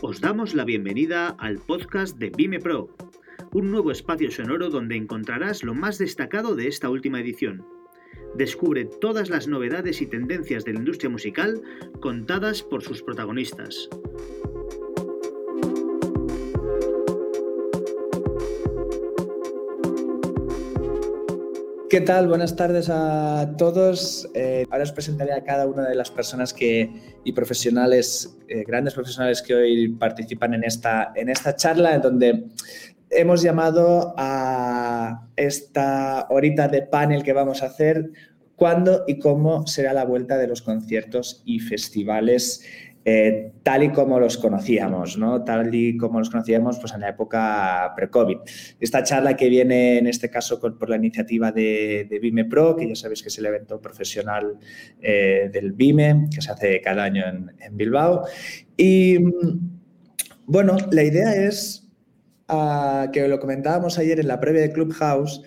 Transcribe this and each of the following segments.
Os damos la bienvenida al podcast de Vime Pro, un nuevo espacio sonoro donde encontrarás lo más destacado de esta última edición. Descubre todas las novedades y tendencias de la industria musical contadas por sus protagonistas. ¿Qué tal? Buenas tardes a todos. Eh, ahora os presentaré a cada una de las personas que, y profesionales, eh, grandes profesionales que hoy participan en esta, en esta charla, en donde hemos llamado a esta horita de panel que vamos a hacer cuándo y cómo será la vuelta de los conciertos y festivales eh, tal y como los conocíamos, ¿no? Tal y como los conocíamos pues, en la época pre-COVID. Esta charla que viene en este caso por la iniciativa de, Vime Pro, que ya sabéis que es el evento profesional eh, del Vime, que se hace cada año en, Bilbao. Y bueno, la idea es, uh, que lo comentábamos ayer en la previa de Clubhouse,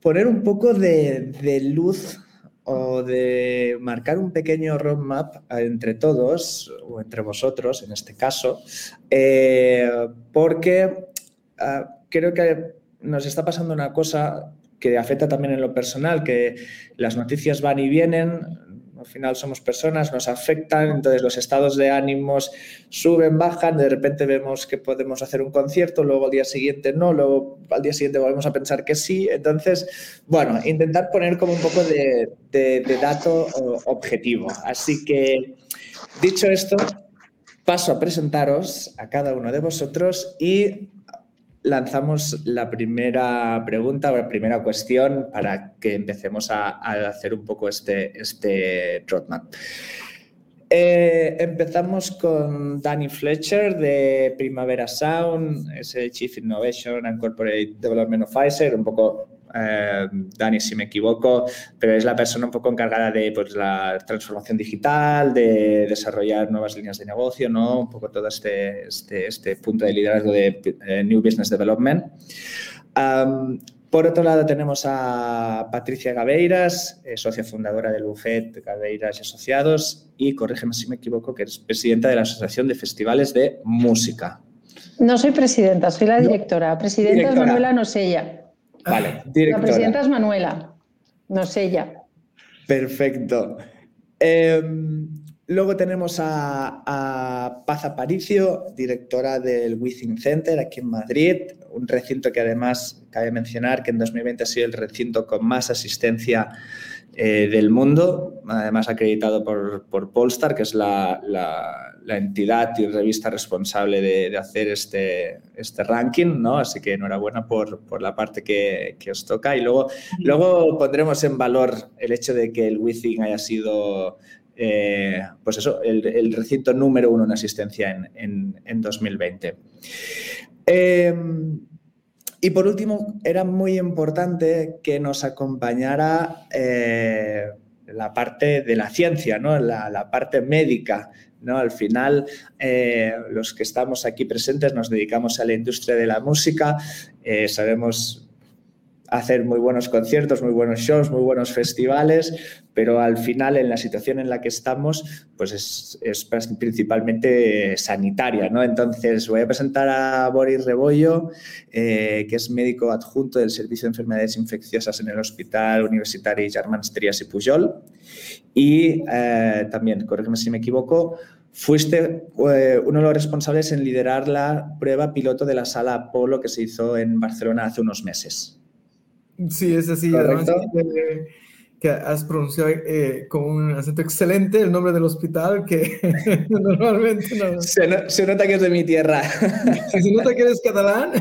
poner un poco de luz o de marcar un pequeño roadmap entre todos, o entre vosotros en este caso, eh, porque uh, creo que nos está pasando una cosa que afecta también en lo personal, que las noticias van y vienen, al final somos personas, nos afectan, entonces los estados de ánimos suben, bajan, de repente vemos que podemos hacer un concierto, luego al día siguiente no, luego al día siguiente volvemos a pensar que sí. Entonces, bueno, intentar poner como un poco de, de, de dato objetivo. Así que, dicho esto, paso a presentaros a cada uno de vosotros y lanzamos la primera pregunta o la primera cuestión para que empecemos a, hacer un poco este, este roadmap. Eh, empezamos con Danny Fletcher de Primavera Sound, es el Chief Innovation and Corporate Development of Pfizer, un poco eh, Dani si me equivoco, pero es la persona un poco encargada de pues, la transformación digital, de desarrollar nuevas líneas de negocio, ¿no? un poco todo este, este, este punto de liderazgo de eh, New Business Development. Um, por otro lado tenemos a Patricia Gabeiras, eh, socia fundadora del Buffet Gabeiras y Asociados, y corrígeme si me equivoco, que es presidenta de la Asociación de Festivales de Música. No soy presidenta, soy la directora. Presidenta directora. es Manuela Nosella. Vale, directora. La presidenta es Manuela, no sé ella. Perfecto. Eh, luego tenemos a, a, Paz Aparicio, directora del Within Center aquí en Madrid, un recinto que además cabe mencionar que en 2020 ha sido el recinto con más asistencia eh, del mundo, además acreditado por, por Polestar, que es la, la, la, entidad y revista responsable de, de, hacer este, este ranking, ¿no? Así que enhorabuena por, por la parte que, que, os toca. Y luego, luego pondremos en valor el hecho de que el Within haya sido eh, pues eso, el, el, recinto número uno en asistencia en, en, en 2020. Eh, y por último, era muy importante que nos acompañara eh, la parte de la ciencia, ¿no? la, la parte médica. ¿No? Al final, eh, los que estamos aquí presentes nos dedicamos a la industria de la música, eh, sabemos hacer muy buenos conciertos, muy buenos shows, muy buenos festivales, pero al final en la situación en la que estamos, pues es, es principalmente sanitaria, ¿no? Entonces voy a presentar a Boris Rebollo, eh, que es médico adjunto del Servicio de Enfermedades Infecciosas en el Hospital Universitario Germans Trias y Pujol, y eh, también, corrígeme si me equivoco, Fuiste eh, uno de los responsables en liderar la prueba piloto de la sala Apolo que se hizo en Barcelona hace unos meses. Sí, es así. Además, que, que, has pronunciado eh, con un acento excelente el nombre del hospital que normalmente no. Se, no, se, nota que es de mi tierra. ¿Se nota que eres catalán?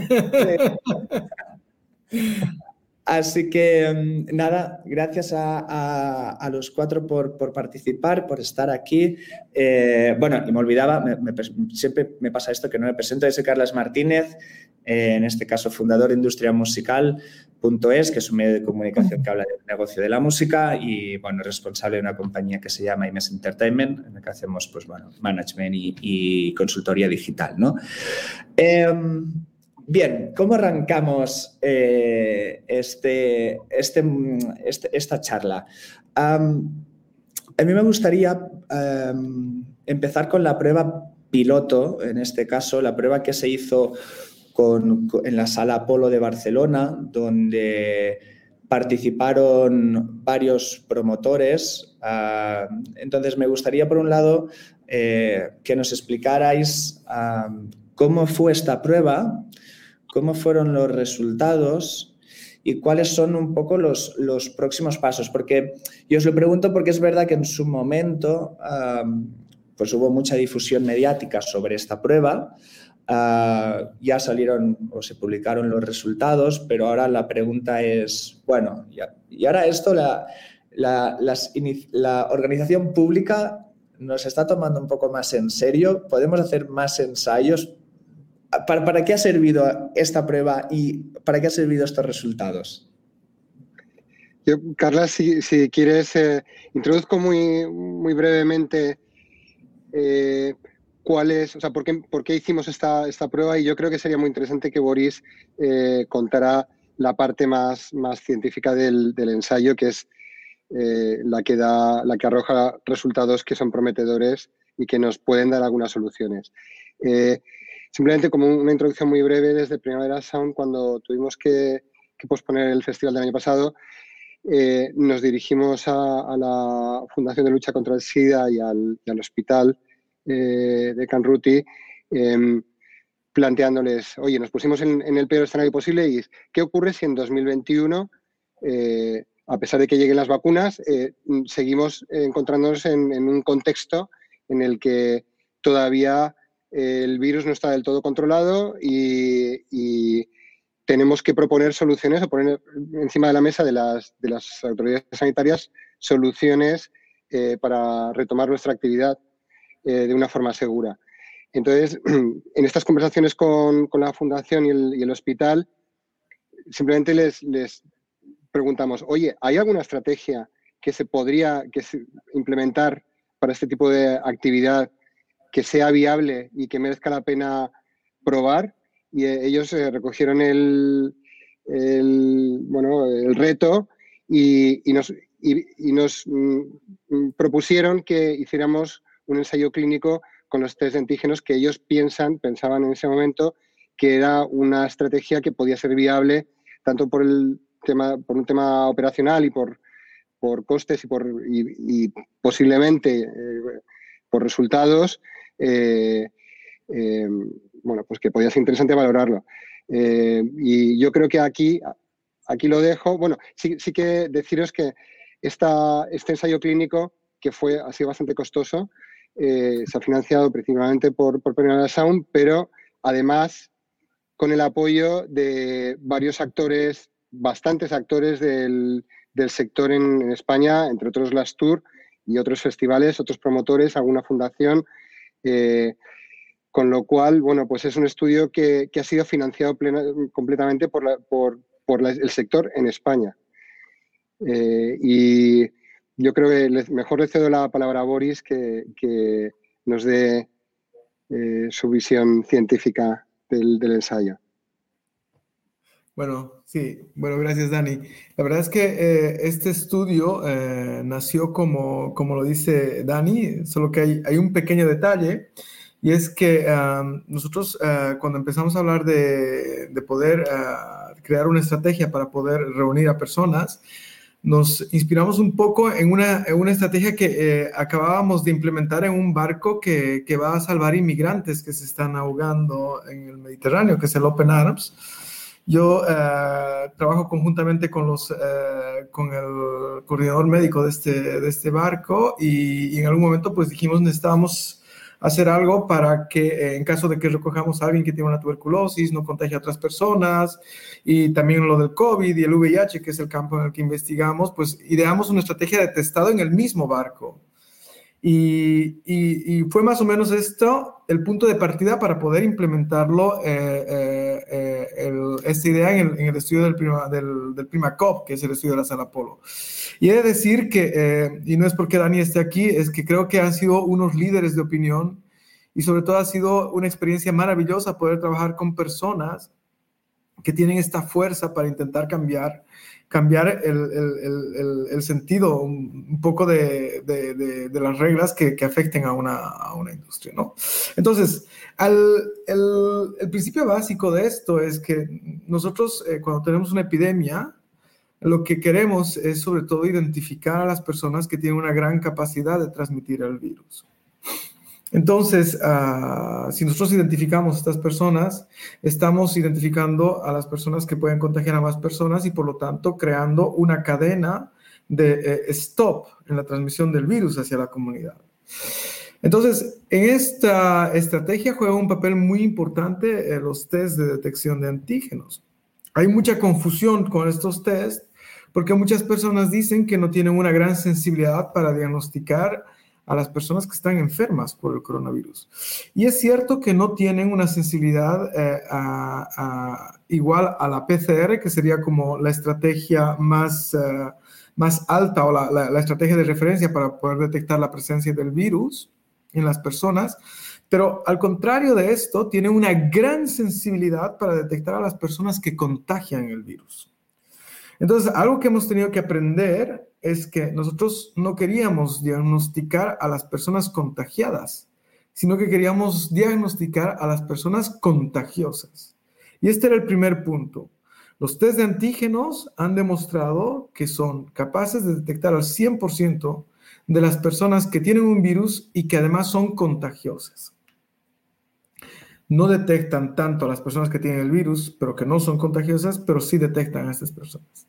Sí. Así que nada, gracias a, los cuatro por, participar, por estar aquí. Eh, bueno, y me olvidaba, siempre me pasa esto que no me presento, soy Carlos Martínez, eh, en este caso fundador de Industria Musical, es, que es un medio de comunicación que habla del negocio de la música y, bueno, responsable de una compañía que se llama IMES Entertainment, en la que hacemos, pues, bueno, management y, consultoría digital, ¿no? Eh, Bien, ¿cómo arrancamos eh, este, este, este, esta charla? a mí me gustaría empezar con la prueba piloto, en este caso, la prueba que se hizo en la sala Apolo de Barcelona, donde participaron varios promotores. Entonces, me gustaría, por un lado, eh, que nos explicarais cómo fue esta prueba, cómo fueron los resultados y cuáles son un poco los, los próximos pasos. Porque yo os lo pregunto porque es verdad que en su momento pues hubo mucha difusión mediática sobre esta prueba. Ah, ya salieron o se publicaron los resultados, pero ahora la pregunta es, bueno, y ahora esto, la, la, la, organización pública nos está tomando un poco más en serio, podemos hacer más ensayos. ¿Para, para qué ha servido esta prueba y para qué ha servido estos resultados? Yo, Carla, si, si quieres, eh, introduzco muy, muy brevemente eh, cuál es, o sea, por qué, por qué hicimos esta, esta, prueba y yo creo que sería muy interesante que Boris eh, contara la parte más, más científica del, del ensayo, que es eh, la, que da, la que arroja resultados que son prometedores y que nos pueden dar algunas soluciones. Simplemente como una introducción muy breve desde Primavera Sound, cuando tuvimos que, posponer el festival del año pasado, eh, nos dirigimos a, la Fundación de Lucha contra el SIDA y al, hospital eh, de Canruti, em, planteándoles, oye, nos pusimos en, el peor escenario posible y ¿qué ocurre si en 2021, eh, a pesar de que lleguen las vacunas, seguimos encontrándonos en, un contexto en el que todavía el virus no está del todo controlado y tenemos que proponer soluciones o poner encima de la mesa de las, de las autoridades sanitarias soluciones eh, para retomar nuestra actividad eh, de una forma segura. Entonces, en estas conversaciones con, la Fundación y el, hospital, simplemente les, les preguntamos, oye, ¿hay alguna estrategia que se podría que implementar para este tipo de actividad que sea viable y que merezca la pena probar? y eh, ellos eh, recogieron el, bueno, el reto y, nos, nos mm, propusieron que hiciéramos un ensayo clínico con los test antígenos que ellos piensan, pensaban en ese momento que era una estrategia que podía ser viable tanto por el tema, por un tema operacional y por, por costes y por y, posiblemente eh, por resultados bueno, pues que podía ser interesante valorarlo. Eh, y yo creo que aquí, aquí lo dejo. Bueno, sí, que deciros que esta, este ensayo clínico, que fue, ha sido bastante costoso, eh, se ha financiado principalmente por, por Sound, pero además con el apoyo de varios actores, bastantes actores del, del sector en, España, entre otros las Tour y otros festivales, otros promotores, alguna fundación. Eh, con lo cual, bueno, pues es un estudio que, ha sido financiado completamente por, el sector en España. Eh, y yo creo que mejor le cedo la palabra a Boris que, nos dé eh, su visión científica del, ensayo. Bueno, sí, bueno, gracias Dani. La verdad es que eh, este estudio nació como, como lo dice Dani, solo que hay, un pequeño detalle y es que nosotros uh, cuando empezamos a hablar de, de poder uh, crear una estrategia para poder reunir a personas, nos inspiramos un poco en una, en una estrategia que eh, acabábamos de implementar en un barco que, que, va a salvar inmigrantes que se están ahogando en el Mediterráneo, que es el Open Arms. Yo uh, trabajo conjuntamente con, los, con el coordinador médico de este, de este barco y, y, en algún momento pues dijimos necesitábamos hacer algo para que eh, en caso de que recojamos a alguien que tiene una tuberculosis, no contagie a otras personas, y también lo del COVID y el VIH, que es el campo en el que investigamos, pues ideamos una estrategia de testado en el mismo barco. Y, y, fue más o menos esto el punto de partida para poder implementarlo, eh, eh, esta idea en el, estudio del Prima, del, del PrimaCop, que es el estudio de la sala Polo. Y he de decir que, y no es porque Dani esté aquí, es que creo que han sido unos líderes de opinión y sobre todo ha sido una experiencia maravillosa poder trabajar con personas que tienen esta fuerza para intentar cambiar, cambiar el, sentido un, poco de, las reglas que, afecten a una, industria. ¿no? Entonces, el, principio básico de esto es que nosotros eh, cuando tenemos una epidemia, lo que queremos es sobre todo identificar a las personas que tienen una gran capacidad de transmitir el virus. Entonces, ah, si nosotros identificamos a estas personas, estamos identificando a las personas que pueden contagiar a más personas y por lo tanto creando una cadena de eh, stop en la transmisión del virus hacia la comunidad. Entonces, en esta estrategia juega un papel muy importante eh, los test de detección de antígenos. Hay mucha confusión con estos test porque muchas personas dicen que no tienen una gran sensibilidad para diagnosticar a las personas que están enfermas por el coronavirus. Y es cierto que no tienen una sensibilidad eh, igual a la PCR, que sería como la estrategia más, eh, más alta o la, la, estrategia de referencia para poder detectar la presencia del virus en las personas. Pero al contrario de esto, tiene una gran sensibilidad para detectar a las personas que contagian el virus. Entonces, algo que hemos tenido que aprender es que nosotros no queríamos diagnosticar a las personas contagiadas, sino que queríamos diagnosticar a las personas contagiosas. Y este era el primer punto. Los test de antígenos han demostrado que son capaces de detectar al 100% de las personas que tienen un virus y que además son contagiosas. No detectan tanto a las personas que tienen el virus, pero que no son contagiosas, pero sí detectan a estas personas.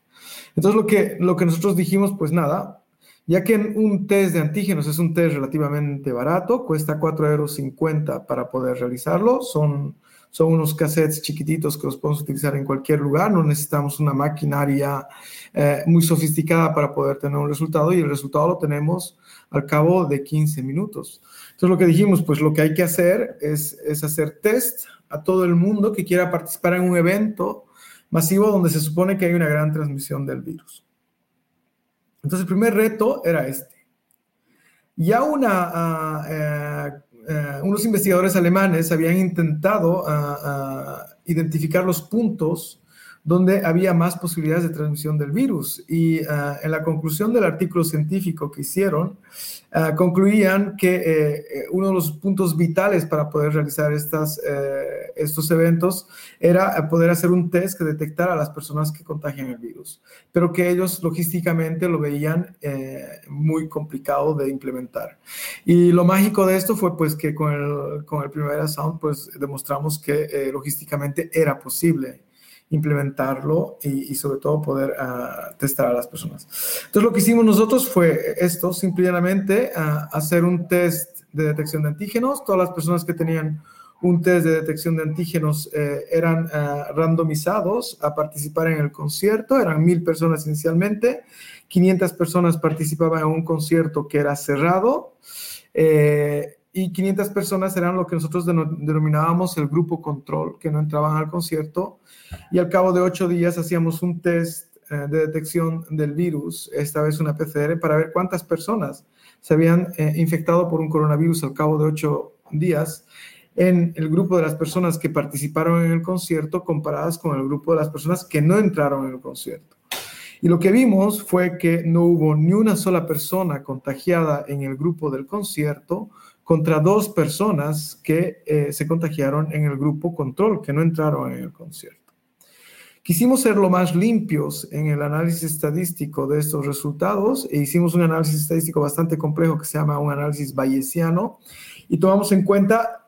Entonces, lo que, nosotros dijimos, pues nada, ya que un test de antígenos es un test relativamente barato, cuesta 4,50 euros para poder realizarlo, son, unos cassettes chiquititos que los podemos utilizar en cualquier lugar, no necesitamos una maquinaria eh, muy sofisticada para poder tener un resultado y el resultado lo tenemos al cabo de 15 minutos. Entonces lo que dijimos, pues lo que hay que hacer es hacer test a todo el mundo que quiera participar en un evento masivo donde se supone que hay una gran transmisión del virus. Entonces, el primer reto era este. Ya una, ah, eh, eh, unos investigadores alemanes habían intentado ah, ah, identificar los puntos donde había más posibilidades de transmisión del virus. Y ah, en la conclusión del artículo científico que hicieron, ah, concluían que eh, eh, uno de los puntos vitales para poder realizar estas, eh, estos eventos era poder hacer un test que detectara a las personas que contagian el virus, pero que ellos logísticamente lo veían muy complicado de implementar. Y lo mágico de esto fue pues que con el, con el Primavera Sound pues demostramos que logísticamente era posible implementarlo y, sobre todo poder ah, testar a las personas. Entonces lo que hicimos nosotros fue esto, simplemente uh, hacer un test de detección de antígenos. Todas las personas que tenían un test de detección de antígenos eh, eran ah, randomizados a participar en el concierto, eran mil personas inicialmente, 500 personas participaban en un concierto que era cerrado. Eh, y 500 personas eran lo que nosotros denominábamos el grupo control, que no entraban al concierto, y al cabo de ocho días hacíamos un test eh, de detección del virus, esta vez una PCR, para ver cuántas personas se habían eh, infectado por un coronavirus al cabo de ocho días en el grupo de las personas que participaron en el concierto comparadas con el grupo de las personas que no entraron en el concierto. Y lo que vimos fue que no hubo ni una sola persona contagiada en el grupo del concierto, contra dos personas que eh, se contagiaron en el grupo control, que no entraron en el concierto. Quisimos ser lo más limpios en el análisis estadístico de estos resultados e hicimos un análisis estadístico bastante complejo que se llama un análisis bayesiano y tomamos en cuenta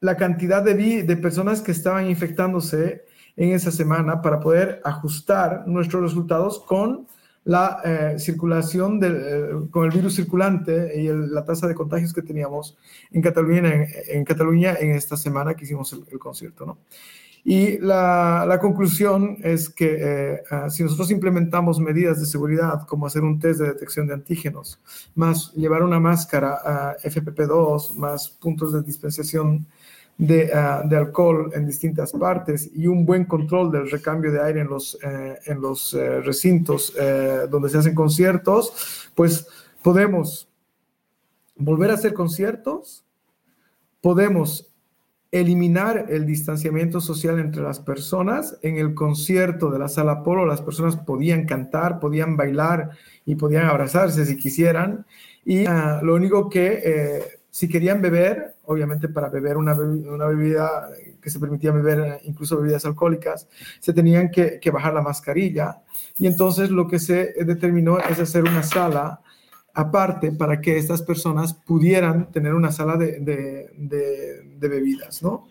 la cantidad de, de personas que estaban infectándose en esa semana para poder ajustar nuestros resultados con la eh, circulación eh, con el virus circulante y la tasa de contagios que teníamos en Cataluña en, Cataluña en esta semana que hicimos el, concierto. ¿no? Y la, la, conclusión es que eh, ah, si nosotros implementamos medidas de seguridad como hacer un test de detección de antígenos, más llevar una máscara a ah, FPP2, más puntos de dispensación Ah, de, alcohol en distintas partes y un buen control del recambio de aire en los, eh, en los eh, recintos eh, donde se hacen conciertos, pues podemos volver a hacer conciertos, podemos eliminar el distanciamiento social entre las personas. En el concierto de la sala Polo las personas podían cantar, podían bailar y podían abrazarse si quisieran. Y ah, lo único que eh, si querían beber, obviamente para beber una, una, bebida que se permitía beber incluso bebidas alcohólicas, se tenían que, que bajar la mascarilla. Y entonces lo que se determinó es hacer una sala aparte para que estas personas pudieran tener una sala de, de, bebidas, ¿no?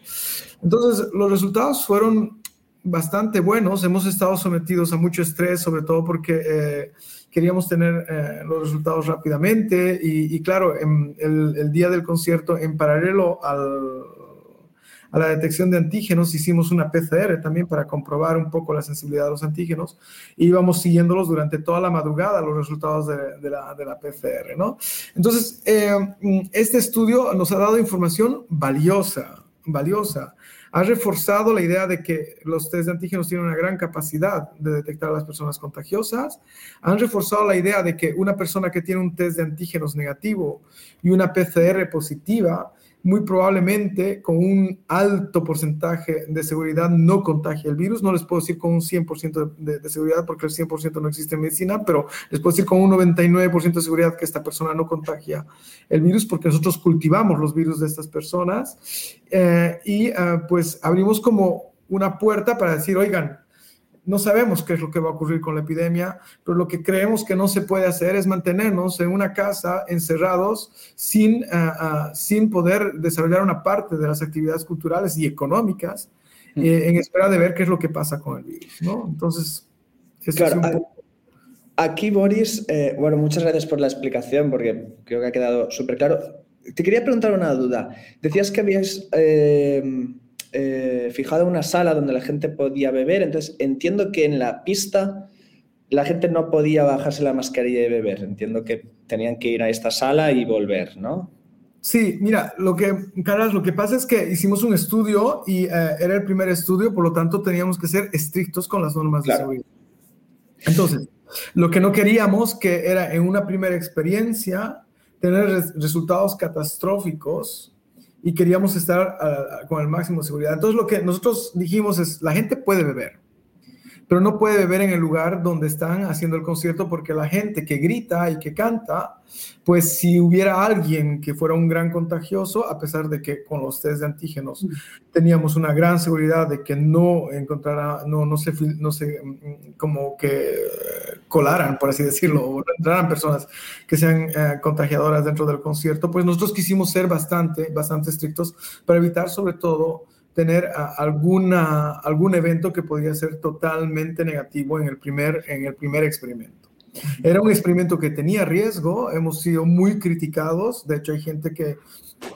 Entonces, los resultados fueron bastante buenos. Hemos estado sometidos a mucho estrés, sobre todo porque eh, queríamos tener eh, los resultados rápidamente y, claro, en el, día del concierto, en paralelo al, a la detección de antígenos, hicimos una PCR también para comprobar un poco la sensibilidad de los antígenos y íbamos siguiéndolos durante toda la madrugada, los resultados de, la, de la, PCR, ¿no? Entonces, eh, este estudio nos ha dado información valiosa, valiosa. Ha reforzado la idea de que los test de antígenos tienen una gran capacidad de detectar a las personas contagiosas. Han reforzado la idea de que una persona que tiene un test de antígenos negativo y una PCR positiva muy probablemente con un alto porcentaje de seguridad no contagia el virus. No les puedo decir con un 100% de, de, seguridad porque el 100% no existe en medicina, pero les puedo decir con un 99% de seguridad que esta persona no contagia el virus porque nosotros cultivamos los virus de estas personas eh, y eh, pues abrimos como una puerta para decir, oigan, no sabemos qué es lo que va a ocurrir con la epidemia, pero lo que creemos que no se puede hacer es mantenernos en una casa encerrados sin, ah, ah, sin poder desarrollar una parte de las actividades culturales y económicas eh, en espera de ver qué es lo que pasa con el virus, ¿no? Entonces, claro, aquí Boris, eh, bueno, muchas gracias por la explicación porque creo que ha quedado súper claro. Te quería preguntar una duda. Decías que habías... Eh, eh, fijado una sala donde la gente podía beber, entonces entiendo que en la pista la gente no podía bajarse la mascarilla y beber, entiendo que tenían que ir a esta sala y volver, ¿no? Sí, mira, lo que, Carlos, lo que pasa es que hicimos un estudio y eh, era el primer estudio, por lo tanto teníamos que ser estrictos con las normas de seguridad. Entonces, lo que no queríamos que era en una primera experiencia tener resultados catastróficos y queríamos estar uh, con el máximo de seguridad. Entonces lo que nosotros dijimos es, la gente puede beber, pero no puede beber en el lugar donde están haciendo el concierto porque la gente que grita y que canta, pues si hubiera alguien que fuera un gran contagioso, a pesar de que con los test de antígenos mm. teníamos una gran seguridad de que no encontrara, no, no se, no se, mm, como que colaran, por así decirlo, o entraran personas que sean eh, contagiadoras dentro del concierto, pues nosotros quisimos ser bastante, bastante estrictos para evitar sobre todo tener alguna, algún evento que podría ser totalmente negativo en el primer, en el primer experimento. Era un experimento que tenía riesgo, hemos sido muy criticados, de hecho hay gente que,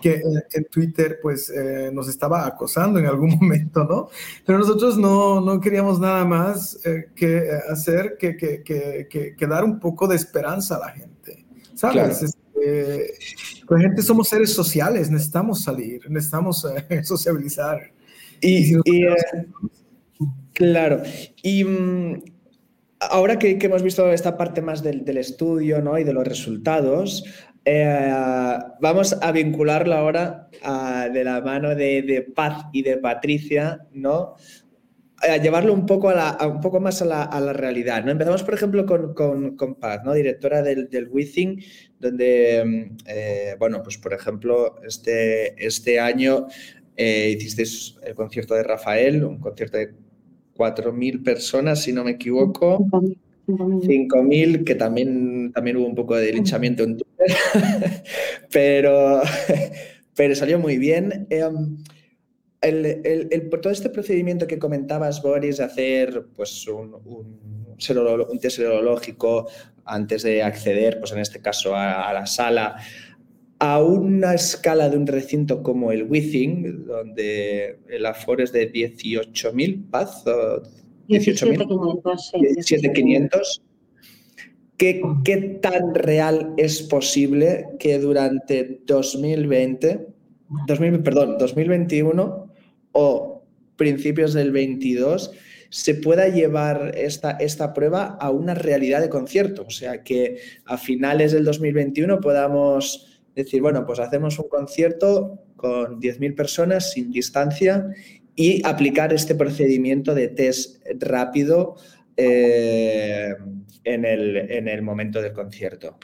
que en, Twitter pues eh, nos estaba acosando en algún momento, ¿no? Pero nosotros no, no queríamos nada más eh, que hacer que, que, que, que, dar un poco de esperanza a la gente, ¿sabes? Este, la gente somos seres sociales, necesitamos salir, necesitamos eh, sociabilizar. Y, claro, y mm, ahora que, que, hemos visto esta parte más del, del estudio ¿no? y de los resultados, eh, vamos a vincularlo ahora a, de la mano de, de, Paz y de Patricia, ¿no? A llevarlo un poco, a la, un poco más a la, realidad. ¿no? Empezamos, por ejemplo, con, con, Paz, ¿no? directora del, del donde, eh, bueno, pues por ejemplo, este, este año eh, hicisteis el concierto de Rafael, un concierto de 4.000 personas, si no me equivoco. 5.000, que también, también hubo un poco de linchamiento en Twitter, pero, pero salió muy bien. Em, el, el, el, todo este procedimiento que comentabas, Boris, de hacer pues, un, un, un, test serológico antes de acceder, pues en este caso, a, a la sala, a una escala de un recinto como el Withing, donde el aforo es de 18.000 paz, 17.500. ¿Qué, ¿Qué tan real es posible que durante 2020, 2000, perdón, 2021 o principios del 22 se pueda llevar esta, esta prueba a una realidad de concierto? O sea, que a finales del 2021 podamos decir, bueno, pues hacemos un concierto con 10.000 personas sin distancia y aplicar este procedimiento de test rápido eh, en, el, en, el, momento del concierto?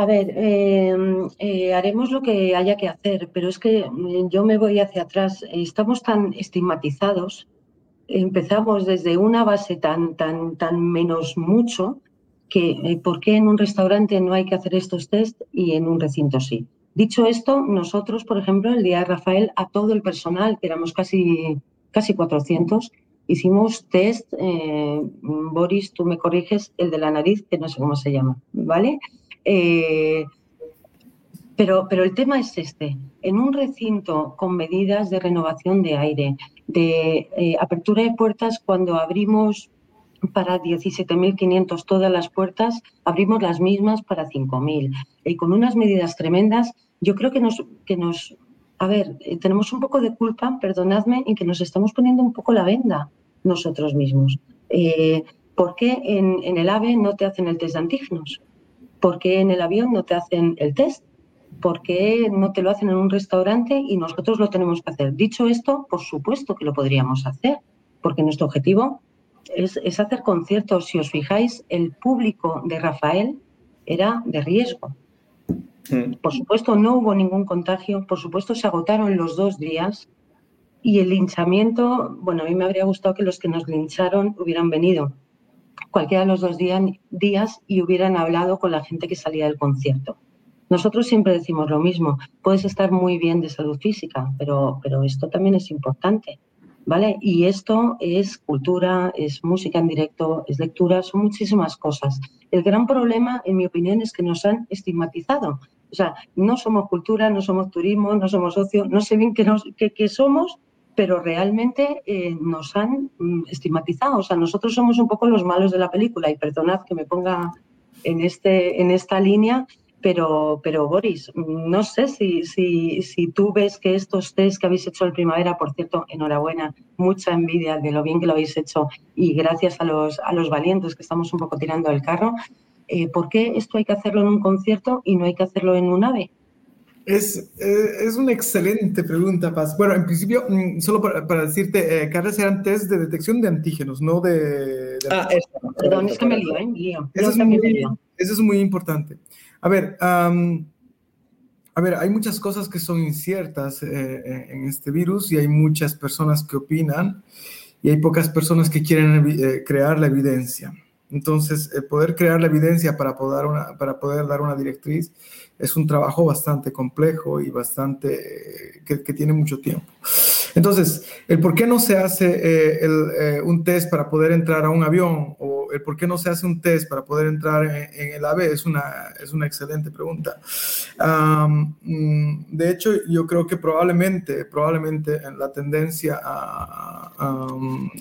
A ver, em, eh, haremos lo que haya que hacer, pero es que mm, yo me voy hacia atrás. Estamos tan estigmatizados, empezamos desde una base tan, tan, tan menos mucho que eh, por qué en un restaurante no hay que hacer estos test y en un recinto sí. Dicho esto, nosotros, por ejemplo, el día de Rafael, a todo el personal, que éramos casi, casi 400, hicimos test, eh, Boris, tú me corriges, el de la nariz, que no sé cómo se llama, ¿vale? Eh, pero, pero el tema es este, en un recinto con medidas de renovación de aire, de eh, apertura de puertas cuando abrimos para 17.500 todas las puertas, abrimos las mismas para 5.000. Y con unas medidas tremendas, yo creo que nos, que nos a ver, eh, tenemos un poco de culpa, perdonadme, en que nos estamos poniendo un poco la venda nosotros mismos. ¿Por qué en, el AVE no te hacen el test de antígenos? ¿Por qué en el avión no te hacen el test? ¿Por qué no te lo hacen en un restaurante y nosotros lo tenemos que hacer? Dicho esto, por supuesto que lo podríamos hacer, porque nuestro objetivo es, es hacer conciertos. Si os fijáis, el público de Rafael era de riesgo Mm. Por supuesto, no hubo ningún contagio, por supuesto, se agotaron los dos días y el linchamiento, bueno, a mí me habría gustado que los que nos lincharon hubieran venido cualquiera de los dos días y hubieran hablado con la gente que salía del concierto. Nosotros siempre decimos lo mismo, puedes estar muy bien de salud física, pero, pero esto también es importante. ¿Vale? Y esto es cultura, es música en directo, es lectura, son muchísimas cosas. El gran problema, en mi opinión, es que nos han estigmatizado. O sea, no somos cultura, no somos turismo, no somos ocio, no sé bien qué, somos, pero realmente eh, nos han mm, estigmatizado. O sea, nosotros somos un poco los malos de la película y perdonad que me ponga en, este, en esta línea, pero, pero Boris, no sé si, si, si tú ves que estos test que habéis hecho en primavera, por cierto, enhorabuena, mucha envidia de lo bien que lo habéis hecho y gracias a los, a los valientes que estamos un poco tirando el carro, eh, ¿por qué esto hay que hacerlo en un concierto y no hay que hacerlo en un ave? Es, eh, es una excelente pregunta, Paz. Bueno, en principio, mm, solo para, decirte, eh, Carlos, eran test de detección de antígenos, no de... ah, eso. Perdón, es que me lío, ¿eh? Eso, es muy, eso es muy importante. A ver, a ver, hay muchas cosas que son inciertas en este virus y hay muchas personas que opinan y hay pocas personas que quieren crear la evidencia. Entonces, el poder crear la evidencia para poder, una, para poder dar una directriz es un trabajo bastante complejo y bastante que, tiene mucho tiempo. Entonces, el por qué no se hace eh, eh, un test para poder entrar a un avión o el por qué no se hace un test para poder entrar en, el AVE es una, es una excelente pregunta. Mm, de hecho, yo creo que probablemente, probablemente en la tendencia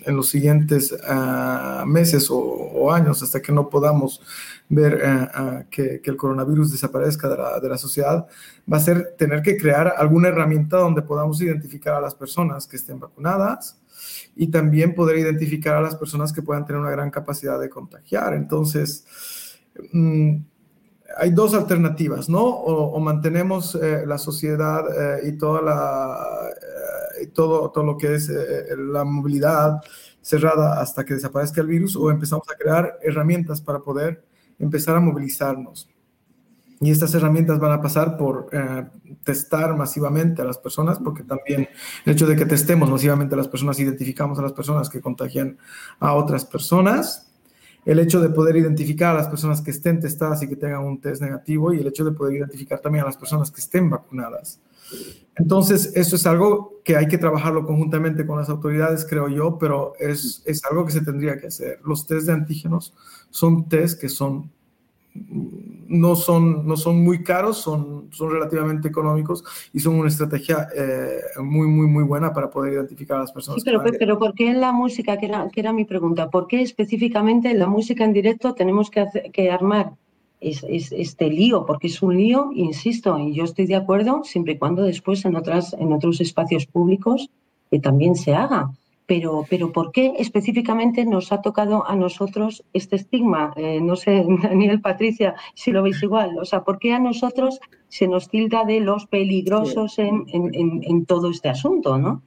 en los siguientes ah, meses o, años, hasta que no podamos ver eh, que, que, el coronavirus desaparezca de la, de la sociedad, va a ser tener que crear alguna herramienta donde podamos identificar a las personas que estén vacunadas y también poder identificar a las personas que puedan tener una gran capacidad de contagiar. Entonces, mm, hay dos alternativas, ¿no? O, mantenemos eh, la sociedad eh, y toda la, eh, todo, todo lo que es la movilidad cerrada hasta que desaparezca el virus, o empezamos a crear herramientas para poder empezar a movilizarnos. Y estas herramientas van a pasar por eh, testar masivamente a las personas, porque también el hecho de que testemos masivamente a las personas, identificamos a las personas que contagian a otras personas, el hecho de poder identificar a las personas que estén testadas y que tengan un test negativo, y el hecho de poder identificar también a las personas que estén vacunadas. Entonces, eso es algo que hay que trabajarlo conjuntamente con las autoridades, creo yo, pero es, es algo que se tendría que hacer. Los test de antígenos son test que son no son, no son muy caros, son, son relativamente económicos y son una estrategia eh, muy, muy, muy buena para poder identificar a las personas. Sí, pero, pero ¿por qué en la música, que era, que era mi pregunta, por qué específicamente en la música en directo tenemos que, que armar este lío? Porque es un lío, insisto, y yo estoy de acuerdo siempre y cuando después en, otras, en otros espacios públicos que también se haga. Pero, pero ¿por qué específicamente nos ha tocado a nosotros este estigma? Eh, no sé, Daniel, Patricia, si lo veis igual. O sea, ¿por qué a nosotros se nos tilda de los peligrosos en, en, todo este asunto, no?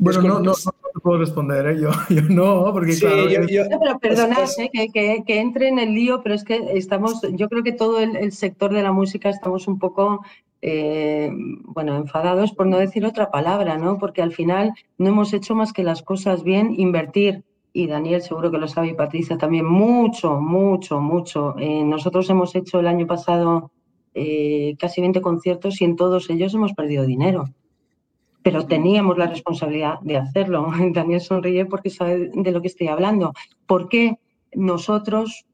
Bueno, no, no, no, puedo responder, ¿eh? yo, yo, no, porque claro. Yo, pero perdonad ¿eh? que, que, que, entre en el lío, pero es que estamos, yo creo que todo el, el sector de la música estamos un poco eh, bueno, enfadados por no decir otra palabra, ¿no? Porque al final no hemos hecho más que las cosas bien, invertir. Y Daniel seguro que lo sabe y Patricia también, mucho, mucho, mucho. Eh, nosotros hemos hecho el año pasado eh, casi 20 conciertos y en todos ellos hemos perdido dinero. Pero teníamos la responsabilidad de hacerlo. Daniel sonríe porque sabe de lo que estoy hablando. ¿Por qué nosotros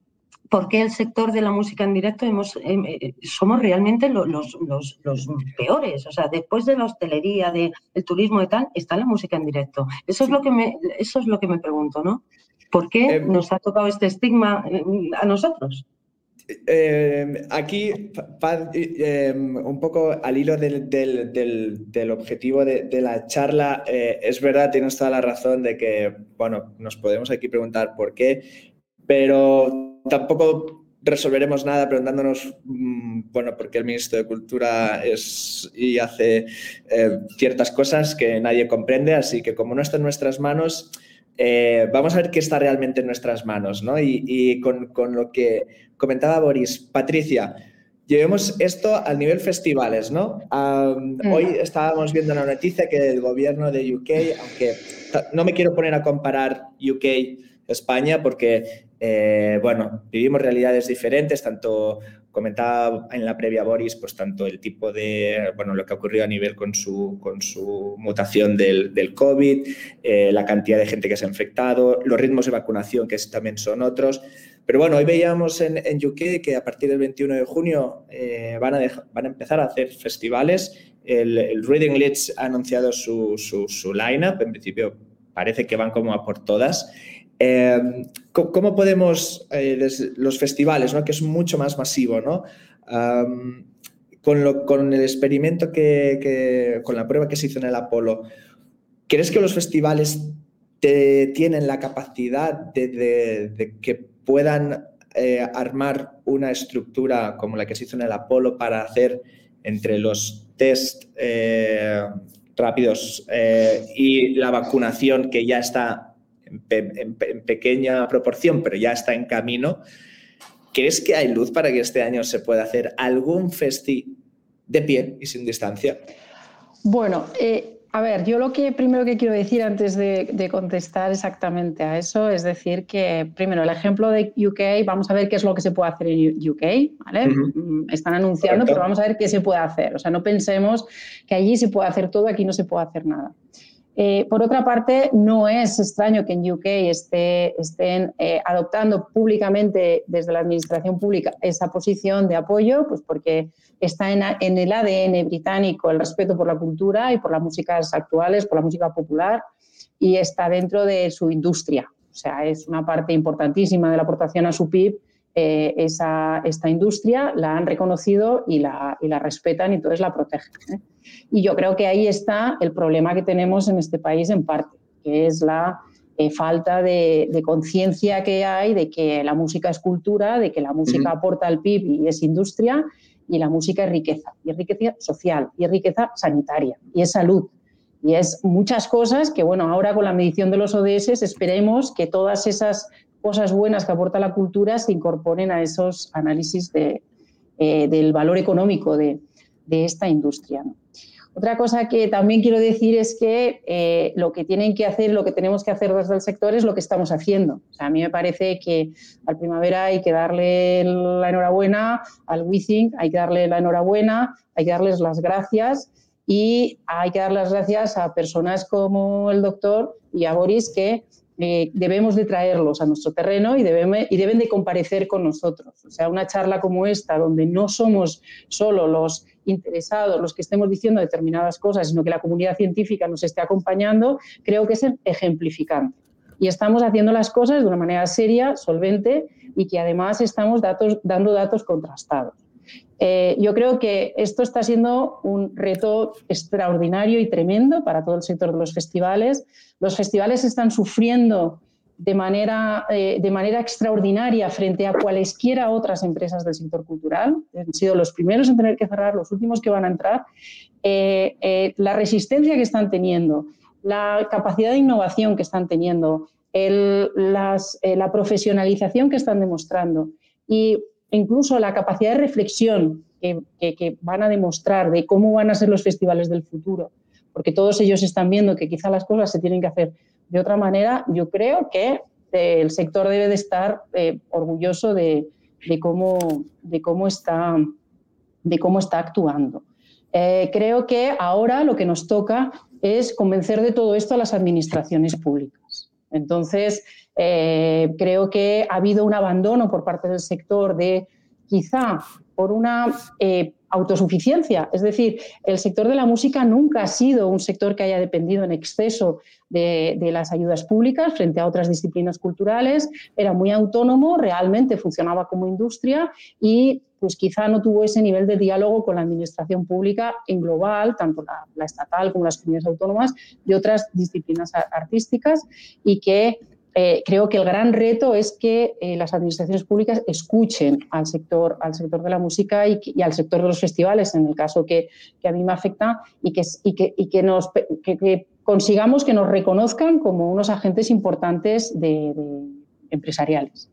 ¿Por qué el sector de la música en directo hemos, em, eh, somos realmente los, los, los, peores? O sea, después de la hostelería, del turismo y tal, está la música en directo. Eso es lo que me, eso es lo que me pregunto, ¿no? ¿Por qué em, nos ha tocado este estigma em, a nosotros? aquí, un poco al hilo del, del, del, objetivo de, de, la charla, eh, es verdad, tienes toda la razón de que, bueno, nos podemos aquí preguntar por qué, pero tampoco resolveremos nada preguntándonos, mm, bueno, por qué el ministro de Cultura es y hace eh, ciertas cosas que nadie comprende, así que como no está en nuestras manos, eh, vamos a ver qué está realmente en nuestras manos, ¿no? Y, con, lo que comentaba Boris, Patricia, llevemos esto al nivel festivales, ¿no? Mm. Hoy estábamos viendo una noticia que el gobierno de UK, aunque no me quiero poner a comparar UK España porque eh, bueno, vivimos realidades diferentes, tanto comentaba en la previa Boris, pues tanto el tipo de, bueno, lo que ha ocurrido a nivel con su, con su mutación del, del COVID, eh, la cantidad de gente que se ha infectado, los ritmos de vacunación que también son otros. Pero bueno, hoy veíamos en, en UK que a partir del 21 de junio eh, van, a van a empezar a hacer festivales. El, el Reading Leeds ha anunciado su, su, su line-up, en principio parece que van como a por todas. Em, ¿Cómo podemos, eh, los festivales, ¿no? que es mucho más masivo, ¿no? con, el experimento que, con la prueba que se hizo en el Apolo, ¿crees que los festivales tienen la capacidad de, que puedan eh, armar una estructura como la que se hizo en el Apolo para hacer entre los test eh, rápidos y la vacunación que ya está en, pequeña proporción, pero ya está en camino. ¿Crees que hay luz para que este año se pueda hacer algún festi de pie y sin distancia? Bueno, eh, a ver, yo lo que primero que quiero decir antes de, contestar exactamente a eso es decir que, primero, el ejemplo de UK, vamos a ver qué es lo que se puede hacer en UK, ¿vale? Mm, están anunciando, pero vamos a ver qué se puede hacer. O sea, no pensemos que allí se puede hacer todo, aquí no se puede hacer nada. Eh, por otra parte, no es extraño que en UK estén eh, adoptando públicamente desde la administración pública esa posición de apoyo, pues porque está en, en, el ADN británico el respeto por la cultura y por las músicas actuales, por la música popular, y está dentro de su industria. O sea, es una parte importantísima de la aportación a su PIB eh, esa, esta industria, la han reconocido y la, y la respetan y entonces la protegen. Y yo creo que ahí está el problema que tenemos en este país en parte, que es la eh, falta de, conciencia que hay de que la música es cultura, de que la música aporta al PIB y es industria, y la música es riqueza, y es riqueza social, y es riqueza sanitaria, y es salud. Y es muchas cosas que, bueno, ahora con la medición de los ODS esperemos que todas esas cosas buenas que aporta la cultura se incorporen a esos análisis de, eh, del valor económico de, de esta industria. Otra cosa que también quiero decir es que eh, lo que tienen que hacer, lo que tenemos que hacer desde el sector es lo que estamos haciendo. O sea, a mí me parece que al primavera hay que darle la enhorabuena, al WeThink hay que darle la enhorabuena, hay que darles las gracias y hay que dar las gracias a personas como el doctor y a Boris que eh, debemos de traerlos a nuestro terreno y, y deben de comparecer con nosotros. O sea, una charla como esta, donde no somos solo los interesados los que estemos diciendo determinadas cosas, sino que la comunidad científica nos esté acompañando, creo que es ejemplificante. Y estamos haciendo las cosas de una manera seria, solvente y que además estamos dando datos contrastados. Eh, yo creo que esto está siendo un reto extraordinario y tremendo para todo el sector de los festivales. Los festivales están sufriendo de manera, eh, de manera extraordinaria frente a cualesquiera otras empresas del sector cultural. Han sido los primeros en tener que cerrar, los últimos que van a entrar. Eh, la resistencia que están teniendo, la capacidad de innovación que están teniendo, la profesionalización que están demostrando y incluso la capacidad de reflexión que, van a demostrar de cómo van a ser los festivales del futuro, porque todos ellos están viendo que quizá las cosas se tienen que hacer de otra manera, yo creo que eh, el sector debe de estar eh, orgulloso de, cómo, de, cómo está, de cómo está actuando. Eh, creo que ahora lo que nos toca es convencer de todo esto a las administraciones públicas. Entonces, creo que ha habido un abandono por parte del sector de quizá por una autosuficiencia. Es decir, el sector de la música nunca ha sido un sector que haya dependido en exceso de, las ayudas públicas frente a otras disciplinas culturales. Era muy autónomo, realmente funcionaba como industria y pues quizá no tuvo ese nivel de diálogo con la administración pública en global, tanto la, la estatal como las comunidades autónomas, de otras disciplinas artísticas y que eh, creo que el gran reto es que eh, las administraciones públicas escuchen al sector, al sector de la música y, al sector de los festivales, en el caso que, a mí me afecta, y que, que, nos, consigamos que nos reconozcan como unos agentes importantes de, empresariales.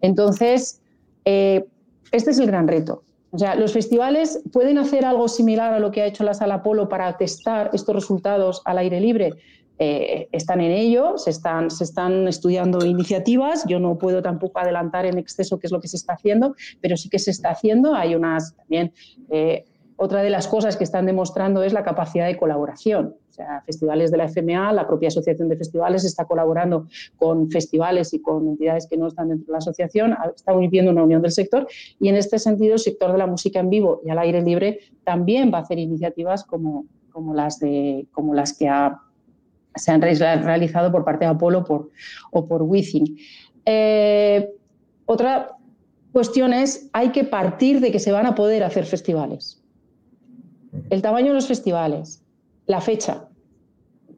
Entonces, eh, este es el gran reto. O sea, los festivales pueden hacer algo similar a lo que ha hecho la Sala Polo para testar estos resultados al aire libre. Eh, están en ello, se están, se están estudiando iniciativas. Yo no puedo tampoco adelantar en exceso qué es lo que se está haciendo, pero sí que se está haciendo. Hay unas también. Eh, otra de las cosas que están demostrando es la capacidad de colaboración. O sea, festivales de la FMA, la propia Asociación de Festivales está colaborando con festivales y con entidades que no están dentro de la asociación, está viviendo una unión del sector y en este sentido el sector de la música en vivo y al aire libre también va a hacer iniciativas como, como, las, de, como las que ha se han realizado por parte de Apolo o por Withing. Eh, otra cuestión es, hay que partir de que se van a poder hacer festivales. El tamaño de los festivales, la fecha,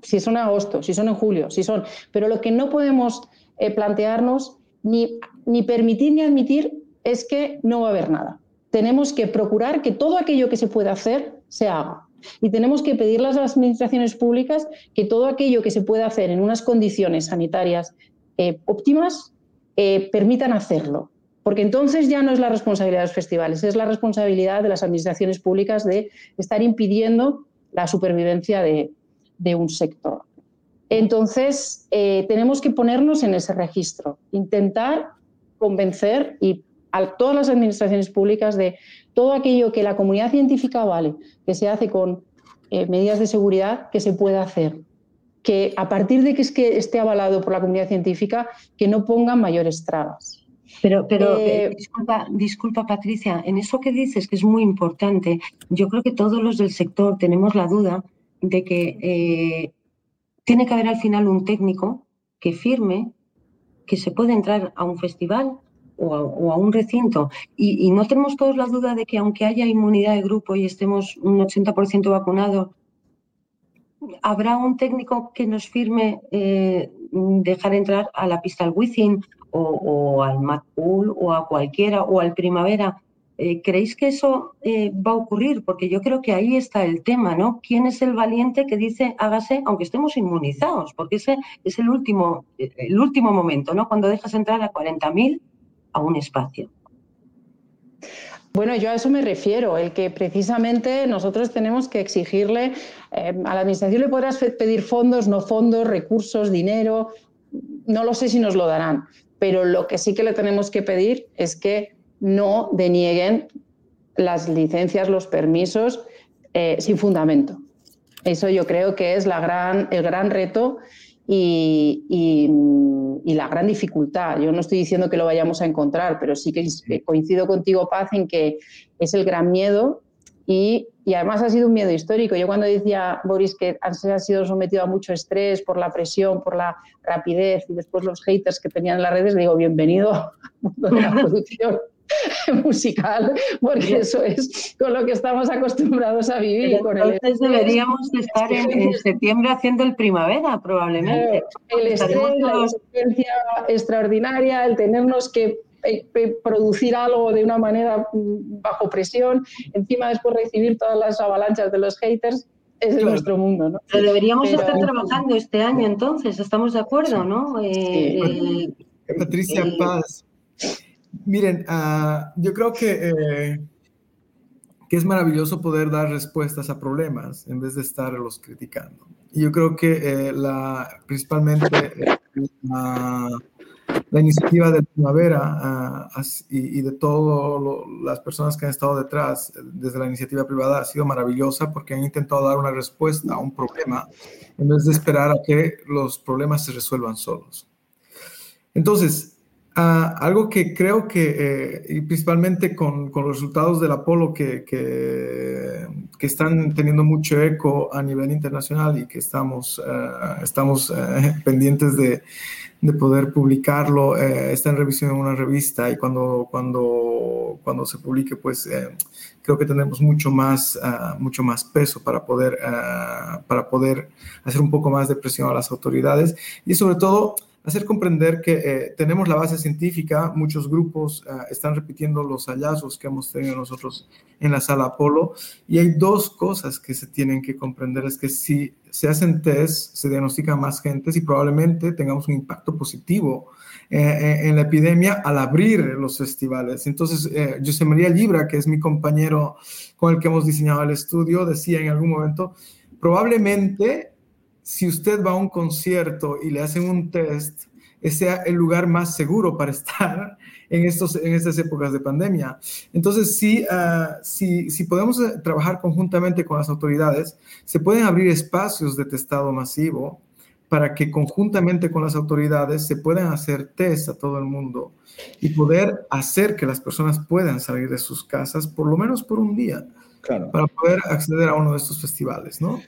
si son en agosto, si son en julio, si son... Pero lo que no podemos eh, plantearnos ni, ni permitir ni admitir es que no va a haber nada. Tenemos que procurar que todo aquello que se pueda hacer se haga. Y tenemos que pedirle a las administraciones públicas que todo aquello que se pueda hacer en unas condiciones sanitarias eh, óptimas eh, permitan hacerlo. Porque entonces ya no es la responsabilidad de los festivales, es la responsabilidad de las administraciones públicas de estar impidiendo la supervivencia de, un sector. Entonces, eh, tenemos que ponernos en ese registro, intentar convencer y a todas las administraciones públicas de todo aquello que la comunidad científica vale, que se hace con eh, medidas de seguridad, que se pueda hacer. Que a partir de que, es que esté avalado por la comunidad científica, que no pongan mayores trabas. Pero, pero eh, disculpa, disculpa, Patricia, en eso que dices, que es muy importante, yo creo que todos los del sector tenemos la duda de que eh, tiene que haber al final un técnico que firme que se puede entrar a un festival o a, un recinto y, no tenemos todos la duda de que aunque haya inmunidad de grupo y estemos un 80% vacunados, habrá un técnico que nos firme eh, dejar entrar a la pista al Within o, al MacPool o a cualquiera o al Primavera. Eh, ¿Creéis que eso eh, va a ocurrir? Porque yo creo que ahí está el tema, ¿no? ¿Quién es el valiente que dice hágase aunque estemos inmunizados? Porque ese es el último, el último momento, ¿no? Cuando dejas entrar a 40.000 a un espacio. Bueno, yo a eso me refiero, el que precisamente nosotros tenemos que exigirle, eh, a la Administración le podrás pedir fondos, no fondos, recursos, dinero, no lo sé si nos lo darán, pero lo que sí que le tenemos que pedir es que no denieguen las licencias, los permisos eh, sin fundamento. Eso yo creo que es la gran, el gran reto y, la gran dificultad. Yo no estoy diciendo que lo vayamos a encontrar, pero sí que coincido contigo, Paz, en que es el gran miedo y, además ha sido un miedo histórico. Yo cuando decía, Boris, que ha sido sometido a mucho estrés por la presión, por la rapidez y después los haters que tenían en las redes, digo, bienvenido al mundo de la producción. musical, porque eso es con lo que estamos acostumbrados a vivir. entonces deberíamos estar en, septiembre haciendo el primavera, probablemente. El estrés, la experiencia extraordinaria, el tenernos que eh, producir algo de una manera mm, bajo presión, encima después recibir todas las avalanchas de los haters, es nuestro mundo, ¿no? Pero deberíamos estar trabajando este año entonces, ¿estamos de acuerdo, no? Eh, Patricia Paz. Miren, uh, yo creo que, eh, que es maravilloso poder dar respuestas a problemas en vez de estarlos criticando. Y yo creo que eh, la, principalmente la, la, iniciativa de Primavera uh, y, y, de todas las personas que han estado detrás, desde la iniciativa privada, ha sido maravillosa porque han intentado dar una respuesta a un problema en vez de esperar a que los problemas se resuelvan solos. Entonces, Ah, algo que creo que, eh, y principalmente con, con, los resultados del Apolo que, que, que, están teniendo mucho eco a nivel internacional y que estamos, uh, estamos uh, pendientes de, de, poder publicarlo, uh, está en revisión en una revista y cuando, cuando, cuando se publique, pues creo que tendremos mucho más, mucho más peso para poder, para poder hacer un poco más de presión a las autoridades y sobre todo hacer comprender que eh, tenemos la base científica, muchos grupos uh, están repitiendo los hallazgos que hemos tenido nosotros en la sala Apolo, y hay dos cosas que se tienen que comprender, es que si se hacen test, se diagnostican más gentes y probablemente tengamos un impacto positivo eh, en la epidemia al abrir los festivales. Entonces, eh, José María Libra, que es mi compañero con el que hemos diseñado el estudio, decía en algún momento, probablemente si usted va a un concierto y le hacen un test, ese sea el lugar más seguro para estar en, estos, en estas épocas de pandemia. Entonces, si, uh, si, si, podemos eh, trabajar conjuntamente con las autoridades, se pueden abrir espacios de testado masivo para que conjuntamente con las autoridades se puedan hacer test a todo el mundo y poder hacer que las personas puedan salir de sus casas por lo menos por un día claro. para poder acceder a uno de estos festivales, ¿no?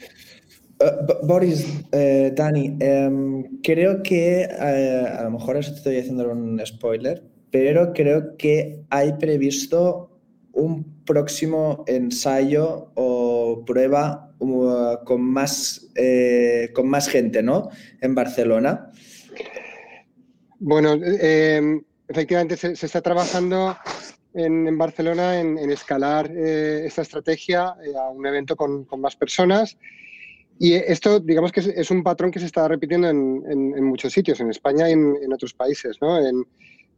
Uh, Boris, eh, Dani, eh, creo que eh, a lo mejor estoy haciendo un spoiler, pero creo que hay previsto un próximo ensayo o prueba uh, con, más, eh, con más gente, ¿no? En Barcelona. Bueno, em, efectivamente se, está trabajando en, Barcelona en, escalar eh, esta estrategia eh, a un evento con más personas. Y esto, digamos que es, un patrón que se está repitiendo en, muchos sitios, en España y en, otros países. ¿no?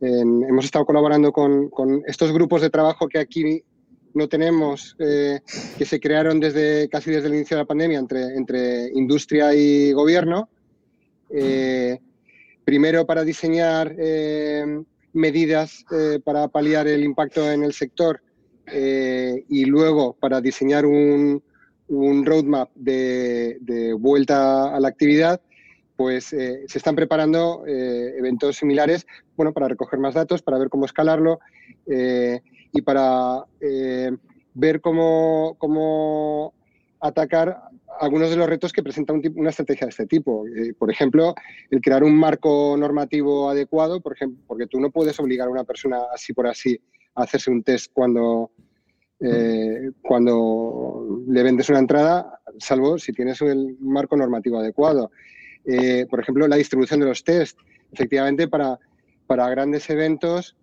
hemos estado colaborando con, estos grupos de trabajo que aquí no tenemos, eh, que se crearon desde casi desde el inicio de la pandemia entre, entre industria y gobierno. Eh, primero para diseñar eh, medidas eh, para paliar el impacto en el sector eh, y luego para diseñar un, un roadmap de, vuelta a la actividad, pues eh, se están preparando eh, eventos similares, bueno, para recoger más datos, para ver cómo escalarlo eh, y para ver cómo, cómo, atacar algunos de los retos que presenta un tipo, una estrategia de este tipo. Por ejemplo, el crear un marco normativo adecuado, por ejemplo, porque tú no puedes obligar a una persona así por así a hacerse un test cuando eh, cuando le vendes una entrada, salvo si tienes el marco normativo adecuado. Eh, por ejemplo, la distribución de los test. Efectivamente, para, para grandes eventos,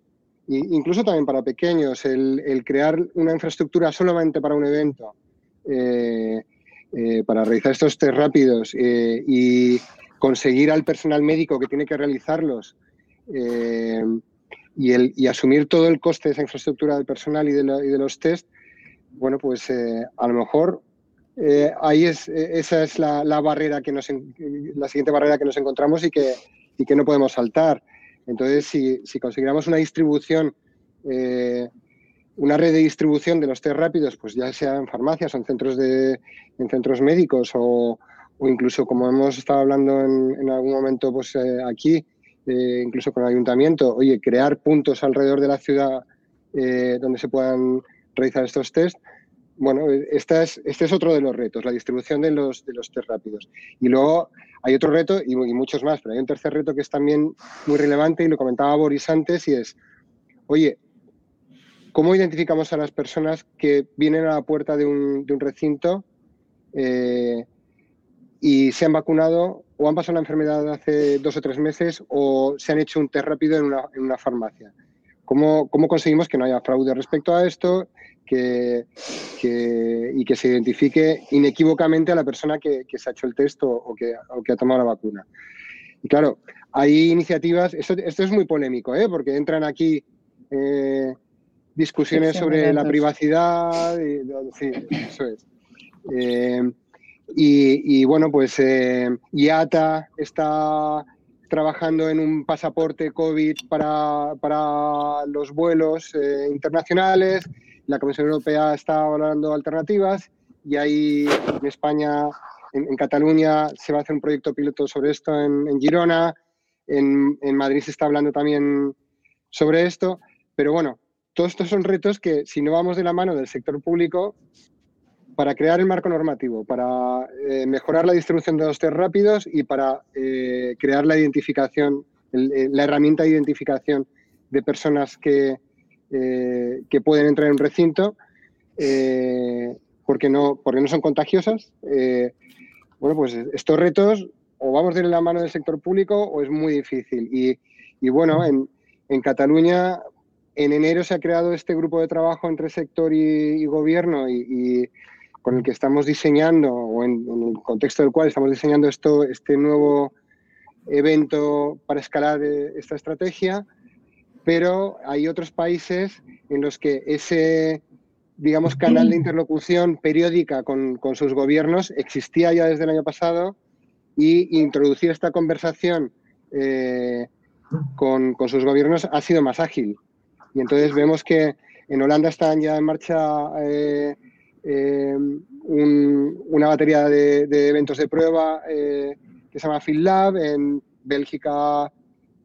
e incluso también para pequeños, el, crear una infraestructura solamente para un evento, eh, eh, para realizar estos test rápidos eh, y conseguir al personal médico que tiene que realizarlos y, el, y, asumir todo el coste de esa infraestructura del personal y de, los test, bueno, pues eh, a lo mejor eh, ahí es, esa es la, barrera que nos, la siguiente barrera que nos encontramos y que, y que no podemos saltar. Entonces, si, si consiguiéramos una distribución, eh, una red de distribución de los test rápidos, pues ya sea en farmacias o en centros, de, en centros médicos o, o incluso, como hemos estado hablando en, algún momento pues, aquí, incluso con el ayuntamiento, oye, crear puntos alrededor de la ciudad eh, donde se puedan realizar estos test. Bueno, es, este es otro de los retos, la distribución de los, de los test rápidos. Y luego hay otro reto, y, muchos más, pero hay un tercer reto que es también muy relevante y lo comentaba Boris antes, y es, oye, ¿cómo identificamos a las personas que vienen a la puerta de un, recinto eh, y se han vacunado o han pasado la enfermedad hace dos o tres meses o se han hecho un test rápido en una, farmacia? ¿Cómo, ¿Cómo, conseguimos que no haya fraude respecto a esto que, y que se identifique inequívocamente a la persona que, se ha hecho el test o, que, ha tomado la vacuna? Y claro, hay iniciativas, esto, es muy polémico, ¿eh? porque entran aquí eh, discusiones sobre la privacidad, y, sí, eso es. Eh, y, bueno, pues IATA está trabajando en un pasaporte COVID para, para los vuelos internacionales, la Comisión Europea está valorando alternativas y ahí en España, en, Cataluña, se va a hacer un proyecto piloto sobre esto en, Girona, en, Madrid se está hablando también sobre esto, pero bueno, todos estos son retos que si no vamos de la mano del sector público, para crear el marco normativo, para eh, mejorar la distribución de los test rápidos y para eh, crear la identificación, eh, la herramienta de identificación de personas que, que pueden entrar en un recinto porque, no, porque no son contagiosas. Bueno, pues estos retos o vamos de la mano del sector público o es muy difícil. Y, bueno, en, Cataluña en enero se ha creado este grupo de trabajo entre sector y, gobierno y, con el que estamos diseñando, o en, el contexto del cual estamos diseñando esto, este nuevo evento para escalar esta estrategia pero hay otros países en los que ese, digamos, canal de interlocución periódica con, sus gobiernos existía ya desde el año pasado y introducir esta conversación eh, con, sus gobiernos ha sido más ágil. Y entonces vemos que en Holanda están ya en marcha eh, eh, una batería de, eventos de prueba que se llama FieldLab, en Bélgica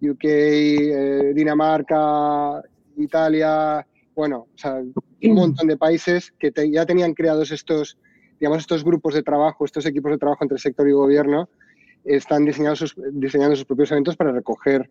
UK, eh, Dinamarca, Italia, bueno, o sea, un montón de países que ya tenían creados estos, digamos, estos grupos de trabajo, estos equipos de trabajo entre sector y gobierno, están diseñando sus, diseñando sus propios eventos para recoger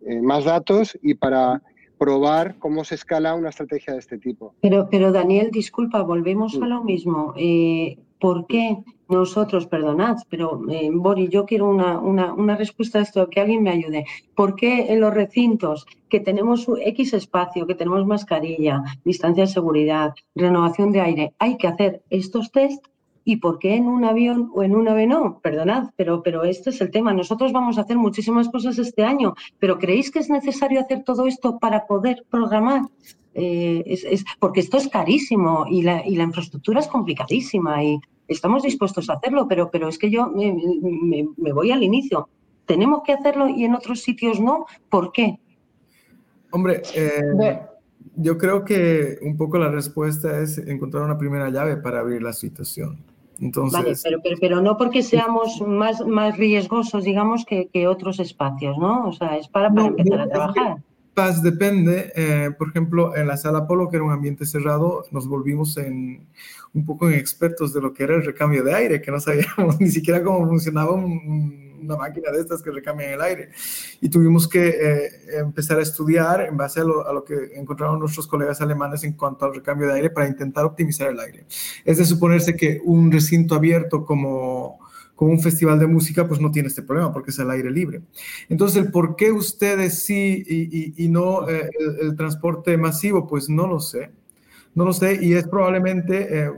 eh, más datos y para probar cómo se escala una estrategia de este tipo. Pero, pero Daniel, disculpa, volvemos a lo mismo. Eh, ¿Por qué nosotros, perdonad, pero eh, Bori, yo quiero una, una, respuesta a esto, que alguien me ayude. ¿Por qué en los recintos que tenemos X espacio, que tenemos mascarilla, distancia de seguridad, renovación de aire, hay que hacer estos test? ¿Y por qué en un avión o en un ave no? Perdonad, pero, pero este es el tema. Nosotros vamos a hacer muchísimas cosas este año, pero ¿creéis que es necesario hacer todo esto para poder programar? Eh, es, porque esto es carísimo y la, y la infraestructura es complicadísima y estamos dispuestos a hacerlo, pero, pero es que yo me, voy al inicio. Tenemos que hacerlo y en otros sitios no. ¿Por qué? Hombre, eh, yo creo que un poco la respuesta es encontrar una primera llave para abrir la situación. Entonces, vale, pero, pero, pero, no porque seamos más, más riesgosos, digamos, que, que otros espacios, ¿no? O sea, es para, para empezar a trabajar depende. Eh, por ejemplo, en la sala Polo, que era un ambiente cerrado, nos volvimos en, un poco en expertos de lo que era el recambio de aire, que no sabíamos ni siquiera cómo funcionaba una máquina de estas que recambian el aire. Y tuvimos que eh, empezar a estudiar en base a lo, a lo, que encontraron nuestros colegas alemanes en cuanto al recambio de aire para intentar optimizar el aire. Es de suponerse que un recinto abierto como como un festival de música, pues no tiene este problema porque es al aire libre. Entonces, el por qué ustedes sí y, no eh, el, transporte masivo, pues no lo sé. No lo sé y es probablemente eh,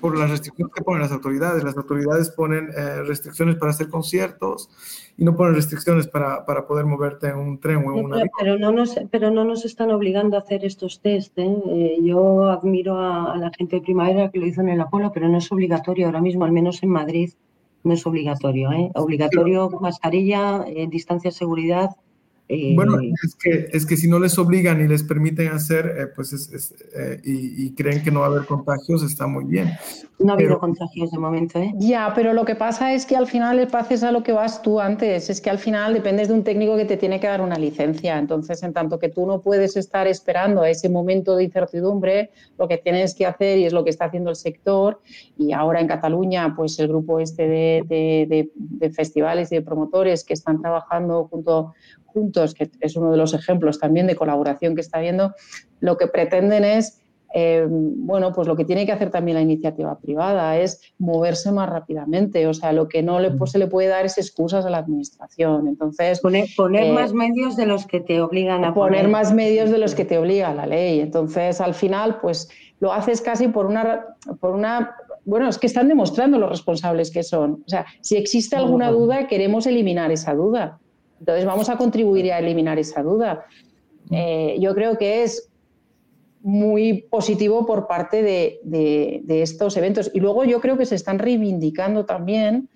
por las restricciones que ponen las autoridades. Las autoridades ponen eh, restricciones para hacer conciertos y no ponen restricciones para, para poder moverte en un tren o en una... Pero, pero, no nos, pero no nos están obligando a hacer estos test. yo admiro a, a, la gente de primavera que lo hizo en el Apolo, pero no es obligatorio ahora mismo, al menos en Madrid no es obligatorio, ¿eh? Obligatorio mascarilla, eh, distancia de seguridad. Eh, bueno, es que, es que si no les obligan y les permiten hacer, eh, pues es, y, creen que no va a haber contagios, está muy bien. No ha habido contagios de momento, ¿eh? Ya, pero lo que pasa es que al final el pases a lo que vas tú antes, es que al final dependes de un técnico que te tiene que dar una licencia. Entonces, en tanto que tú no puedes estar esperando a ese momento de incertidumbre, lo que tienes que hacer, y es lo que está haciendo el sector, y ahora en Cataluña, pues el grupo este de, de festivales y de promotores que están trabajando junto institutos, que es uno de los ejemplos también de colaboración que está habiendo, lo que pretenden es eh, bueno, pues lo que tiene que hacer también la iniciativa privada es moverse más rápidamente. O sea, lo que no le, pues, se le puede dar es excusas a la administración. Entonces. Poner, eh, más medios de los que te obligan a poner. Poner más medios de los que te obliga la ley. Entonces, al final, pues lo haces casi por una, por una. Bueno, es que están demostrando los responsables que son. O sea, si existe alguna duda, queremos eliminar esa duda. Entonces, vamos a contribuir a eliminar esa duda. Eh, yo creo que es muy positivo por parte de, estos eventos. Y luego yo creo que se están reivindicando también,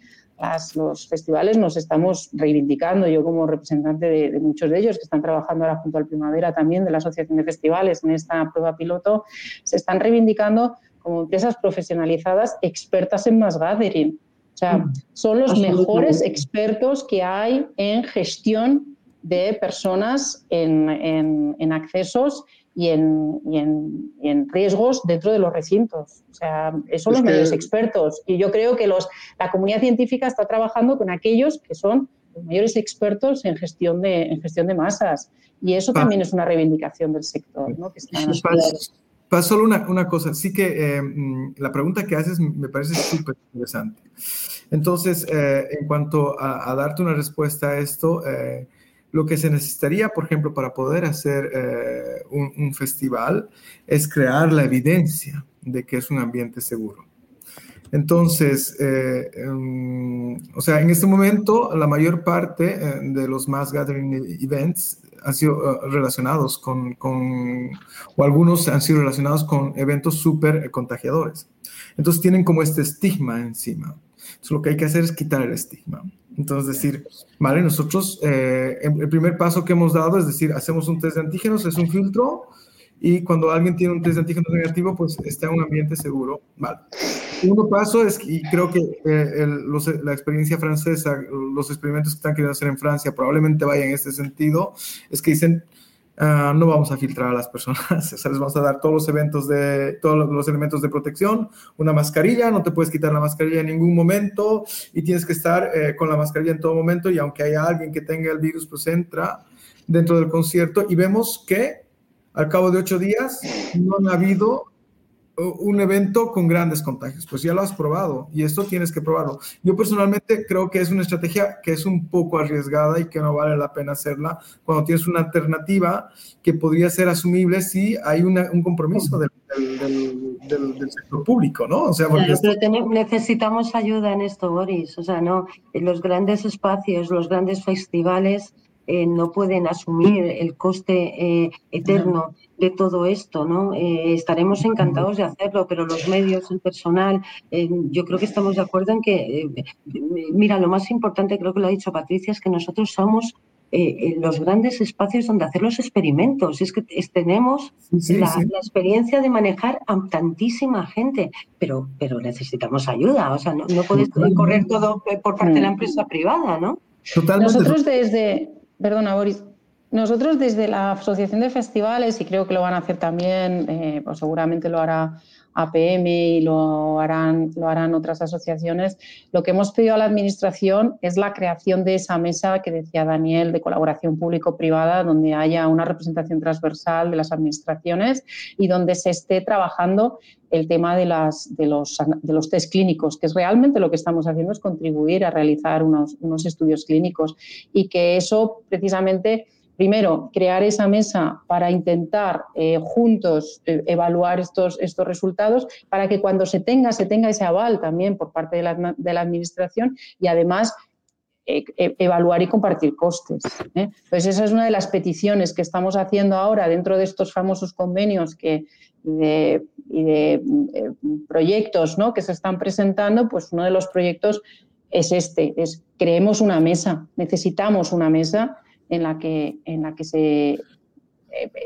los festivales nos estamos reivindicando, yo como representante de, muchos de ellos que están trabajando ahora junto al Primavera también de la Asociación de Festivales en esta prueba piloto, se están reivindicando como empresas profesionalizadas expertas en mass gathering. O sea, mm. son los mejores expertos que hay en gestión de personas en, en accesos y en, y en, riesgos dentro de los recintos. O sea, son los medios expertos. Y yo creo que los, la comunidad científica está trabajando con aquellos que son los mayores expertos en gestión de, en gestión de masas. Y eso también es una reivindicación del sector. ¿no? Que Para solo una, una, cosa, sí que eh, mm, la pregunta que haces me parece súper interesante. Entonces, eh, en cuanto a, darte una respuesta a esto, eh, lo que se necesitaría, por ejemplo, para poder hacer eh, un, festival es crear la evidencia de que es un ambiente seguro. Entonces, em, o sea, en este momento la mayor parte eh, de los mass gathering events han sido relacionados con, con, o algunos han sido relacionados con eventos súper contagiadores. Entonces tienen como este estigma encima. Entonces lo que hay que hacer es quitar el estigma. Entonces, decir, vale, nosotros, eh, el primer paso que hemos dado es decir, hacemos un test de antígenos, es un filtro, y cuando alguien tiene un test de antígenos negativo, pues está en un ambiente seguro. Vale. El segundo paso es, y creo que eh, la experiencia francesa, los experimentos que están queriendo hacer en Francia probablemente vayan en este sentido, es que dicen, Ah, no vamos a filtrar a las personas, o sea, les vamos a dar todos los eventos de, todos los elementos de protección, una mascarilla, no te puedes quitar la mascarilla en ningún momento y tienes que estar eh, con la mascarilla en todo momento y aunque haya alguien que tenga el virus, pues entra dentro del concierto y vemos que al cabo de ocho días no ha habido un evento con grandes contagios. Pues ya lo has probado y esto tienes que probarlo. Yo personalmente creo que es una estrategia que es un poco arriesgada y que no vale la pena hacerla cuando tienes una alternativa que podría ser asumible si hay un compromiso del, sector público, ¿no? O sea, porque necesitamos ayuda en esto, Boris. O sea, no, los grandes espacios, los grandes festivales eh, no pueden asumir el coste eh, eterno de todo esto, ¿no? Eh, estaremos encantados de hacerlo, pero los medios, el personal, yo creo que estamos de acuerdo en que, mira, lo más importante, creo que lo ha dicho Patricia, es que nosotros somos los grandes espacios donde hacer los experimentos. Es que tenemos la, experiencia de manejar a tantísima gente, pero, pero necesitamos ayuda. O sea, no, no puedes correr todo por parte de la empresa privada, ¿no? Nosotros desde, Perdona, Boris. Nosotros desde la Asociación de Festivales, y creo que lo van a hacer también, eh, pues seguramente lo hará APM y lo harán, lo harán otras asociaciones, lo que hemos pedido a la Administración es la creación de esa mesa que decía Daniel de colaboración público-privada, donde haya una representación transversal de las administraciones y donde se esté trabajando el tema de, las, de, los, de los test clínicos, que es realmente lo que estamos haciendo es contribuir a realizar unos, unos estudios clínicos y que eso precisamente primero, crear esa mesa para intentar eh, juntos eh, evaluar estos, estos resultados para que cuando se tenga, se tenga ese aval también por parte de la, de la Administración y además eh, evaluar y compartir costes. Entonces, esa es una de las peticiones que estamos haciendo ahora dentro de estos famosos convenios que, de, y de proyectos ¿no? que se están presentando, pues uno de los proyectos es este, es creemos una mesa, necesitamos una mesa en la que, en la que se, eh,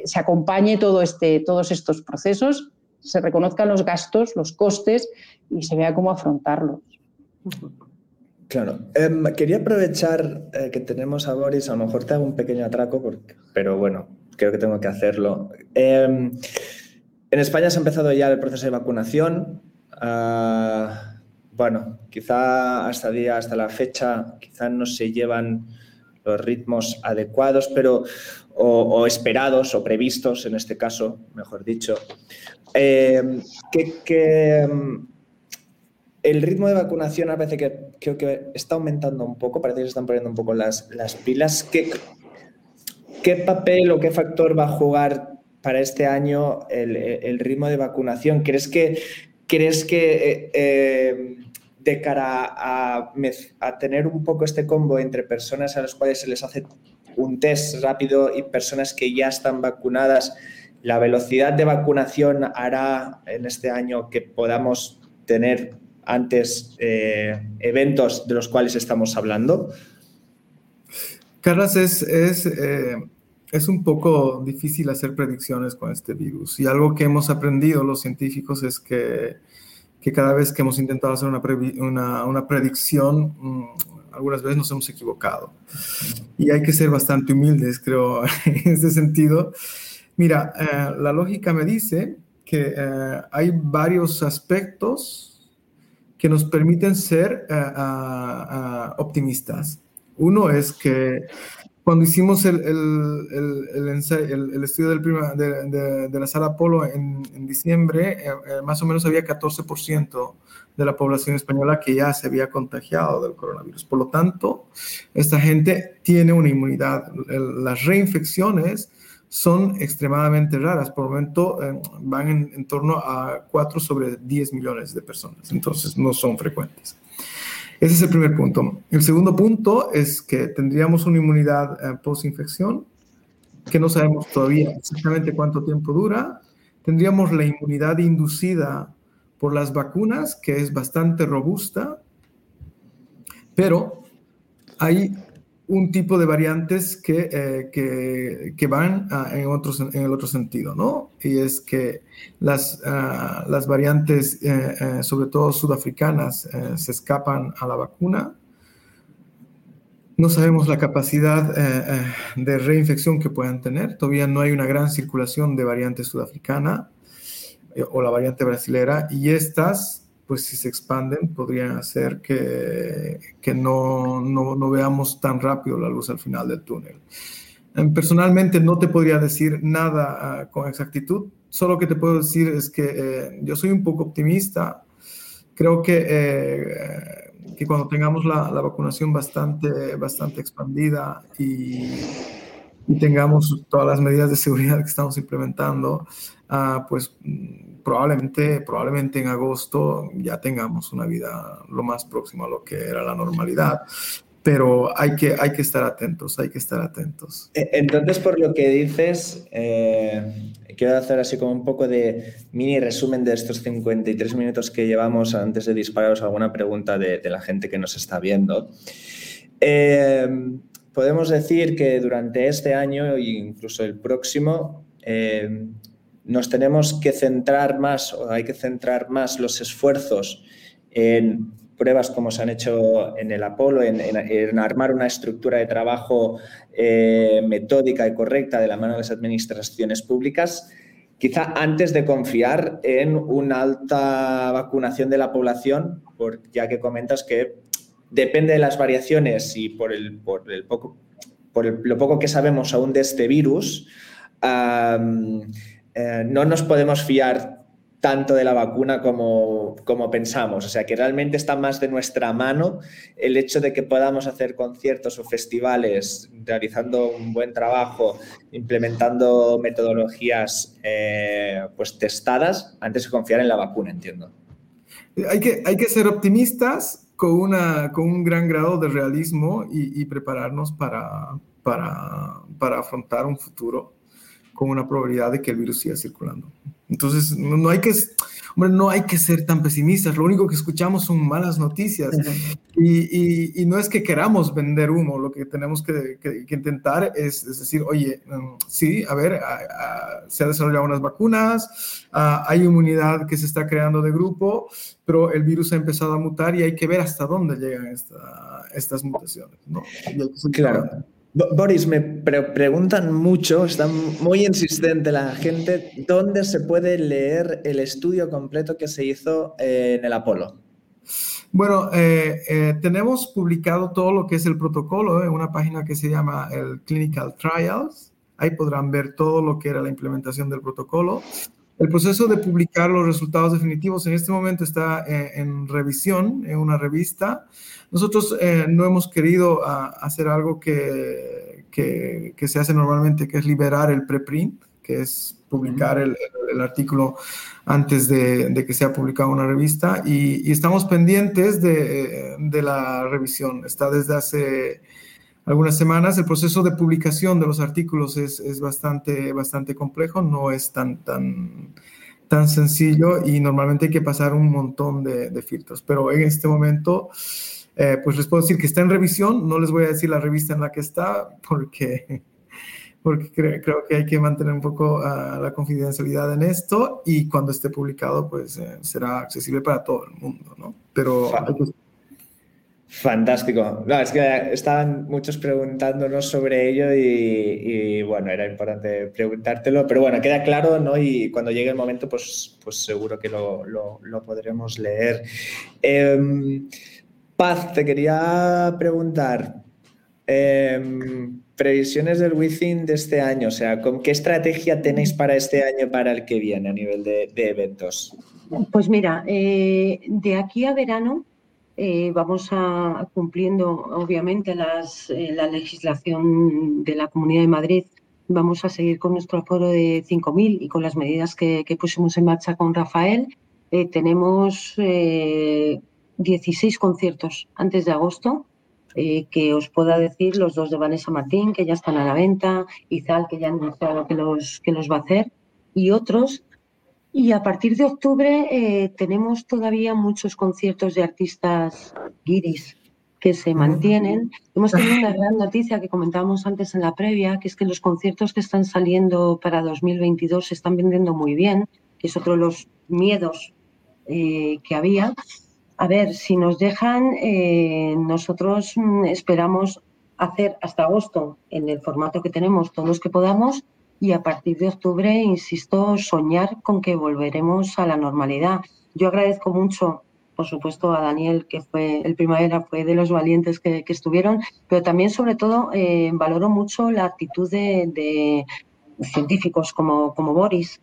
se acompañe todo este, todos estos procesos, se reconozcan los gastos, los costes y se vea cómo afrontarlos. Claro. Em, quería aprovechar eh, que tenemos a Boris, a lo mejor te hago un pequeño atraco, pero bueno, creo que tengo que hacerlo. Em, en España se ha empezado ya el proceso de vacunación. Ah, bueno, quizá hasta día, hasta la fecha, quizá no se llevan los ritmos adecuados, pero o, esperados o previstos en este caso, mejor dicho. Eh, que, mm, el ritmo de vacunación a que creo que está aumentando un poco, parece que se están poniendo un poco las, las pilas. ¿Qué, ¿Qué papel o qué factor va a jugar para este año el, ritmo de vacunación? ¿Crees que, crees que eh, eh, de cara a, tener un poco este combo entre personas a las cuales se les hace un test rápido y personas que ya están vacunadas, la velocidad de vacunación hará en este año que podamos tener antes eh, eventos de los cuales estamos hablando? Carlos, es, es, eh, es, un poco difícil hacer predicciones con este virus y algo que hemos aprendido los científicos es que, que cada vez que hemos intentado hacer una, una, una predicción, mm, algunas veces nos hemos equivocado. Y hay que ser bastante humildes, creo, en ese sentido. Mira, eh, la lógica me dice que eh, hay varios aspectos que nos permiten ser eh, optimistas. Uno es que cuando hicimos el, el, el, el estudio del prima, de, de, la sala Apolo en, en diciembre, más o menos había 14% de la población española que ya se había contagiado del coronavirus. Por lo tanto, esta gente tiene una inmunidad. Las reinfecciones son extremadamente raras. Por el momento eh, van en, torno a 4 sobre 10 millones de personas. Entonces, no son frecuentes. Ese es el primer punto. El segundo punto es que tendríamos una inmunidad eh, post-infección, que no sabemos todavía exactamente cuánto tiempo dura. Tendríamos la inmunidad inducida por las vacunas, que es bastante robusta, pero hay un tipo de variantes que, eh, que, van en, otros, en el otro sentido, ¿no? Y es que las, ah, las variantes, eh, eh, sobre todo sudafricanas, se escapan a la vacuna. No sabemos la capacidad de reinfección que puedan tener. Todavía no hay una gran circulación de variante sudafricana. O la variante brasilera, y estas, pues si se expanden, podrían hacer que, que no, no, no, veamos tan rápido la luz al final del túnel. Em, personalmente no te podría decir nada ah, con exactitud, solo que te puedo decir es que eh, yo soy un poco optimista. Creo que, eh, que cuando tengamos la, la, vacunación bastante, bastante expandida y, y tengamos todas las medidas de seguridad que estamos implementando, Ah, pues mm, probablemente, probablemente en agosto ya tengamos una vida lo más próximo a lo que era la normalidad. Pero hay que, hay que estar atentos, hay que estar atentos. E, entonces, por lo que dices, eh, quiero hacer así como un poco de mini resumen de estos 53 minutos que llevamos antes de dispararos alguna pregunta de, la gente que nos está viendo. Eh, podemos decir que durante este año e incluso el próximo, eh, nos tenemos que centrar más o hay que centrar más los esfuerzos en pruebas como se han hecho en el Apolo, en, armar una estructura de trabajo eh, metódica y correcta de la mano de las administraciones públicas, quizá antes de confiar en una alta vacunación de la población, ya que comentas que depende de las variaciones y por, el, por, el poco, por lo poco que sabemos aún de este virus, eh, no nos podemos fiar tanto de la vacuna como, como, pensamos. O sea, que realmente está más de nuestra mano el hecho de que podamos hacer conciertos o festivales realizando un buen trabajo, implementando metodologías eh, pues testadas antes de confiar en la vacuna, entiendo. Hay que, hay que ser optimistas con, una, con un gran grado de realismo y, y prepararnos para, para, para afrontar un futuro con una probabilidad de que el virus siga circulando. Entonces, no, hay que, hombre, no hay que ser tan pesimistas. Lo único que escuchamos son malas noticias. Y, y, no es que queramos vender humo, lo que tenemos que, que, intentar es, es, decir, oye, mm, sí, a ver, se han desarrollado unas vacunas, hay inmunidad que se está creando de grupo, pero el virus ha empezado a mutar y hay que ver hasta dónde llegan estas mutaciones. ¿no? claro. Boris, me preguntan mucho, está muy insistente la gente, ¿dónde se puede leer el estudio completo que se hizo en el Apolo? Bueno, eh, eh, tenemos publicado todo lo que es el protocolo en una página que se llama el Clinical Trials. Ahí podrán ver todo lo que era la implementación del protocolo. El proceso de publicar los resultados definitivos en este momento está eh, en revisión en una revista. Nosotros no hemos querido ah, hacer algo que, que, que, se hace normalmente, que es liberar el preprint, que es publicar el, el artículo antes de, de, que sea publicado en una revista y, y estamos pendientes de, de, la revisión. Está desde hace algunas semanas. El proceso de publicación de los artículos es, es bastante, bastante complejo, no es tan, tan, tan sencillo y normalmente hay que pasar un montón de, de filtros. Pero en este momento, eh, pues les puedo decir que está en revisión. No les voy a decir la revista en la que está porque porque creo, que hay que mantener un poco uh, la confidencialidad en esto y cuando esté publicado, pues eh, será accesible para todo el mundo, ¿no? Pero... Fantástico. Es que estaban muchos preguntándonos sobre ello y, bueno, era importante preguntártelo, pero bueno, queda claro, ¿no? Y cuando llegue el momento, pues, pues seguro que lo, lo, podremos leer. Eh, Paz, te quería preguntar, eh, previsiones del Within de este año, o sea, ¿con qué estrategia tenéis para este año para el que viene a nivel de, de eventos? Pues mira, eh, de aquí a verano eh, vamos a cumpliendo obviamente las, eh, la legislación de la Comunidad de Madrid. Vamos a seguir con nuestro aforo de 5.000 y con las medidas que, pusimos en marcha con Rafael. tenemos 16 conciertos antes de agosto eh, que os pueda decir los dos de Vanessa Martín, que ya están a la venta, Izal, que ya han anunciado que los, que los va a hacer, y otros. Y a partir de octubre eh, tenemos todavía muchos conciertos de artistas guiris que se mantienen. Hemos tenido una gran noticia que comentábamos antes en la previa, que es que los conciertos que están saliendo para 2022 se están vendiendo muy bien, que es otro de los miedos eh, que había. A ver, si nos dejan, eh, nosotros mm, esperamos hacer hasta agosto en el formato que tenemos todos los que podamos y a partir de octubre, insisto, soñar con que volveremos a la normalidad. Yo agradezco mucho, por supuesto, a Daniel, que fue el primavera, fue de los valientes que, que estuvieron, pero también, sobre todo, eh, valoro mucho la actitud de, científicos como, como Boris,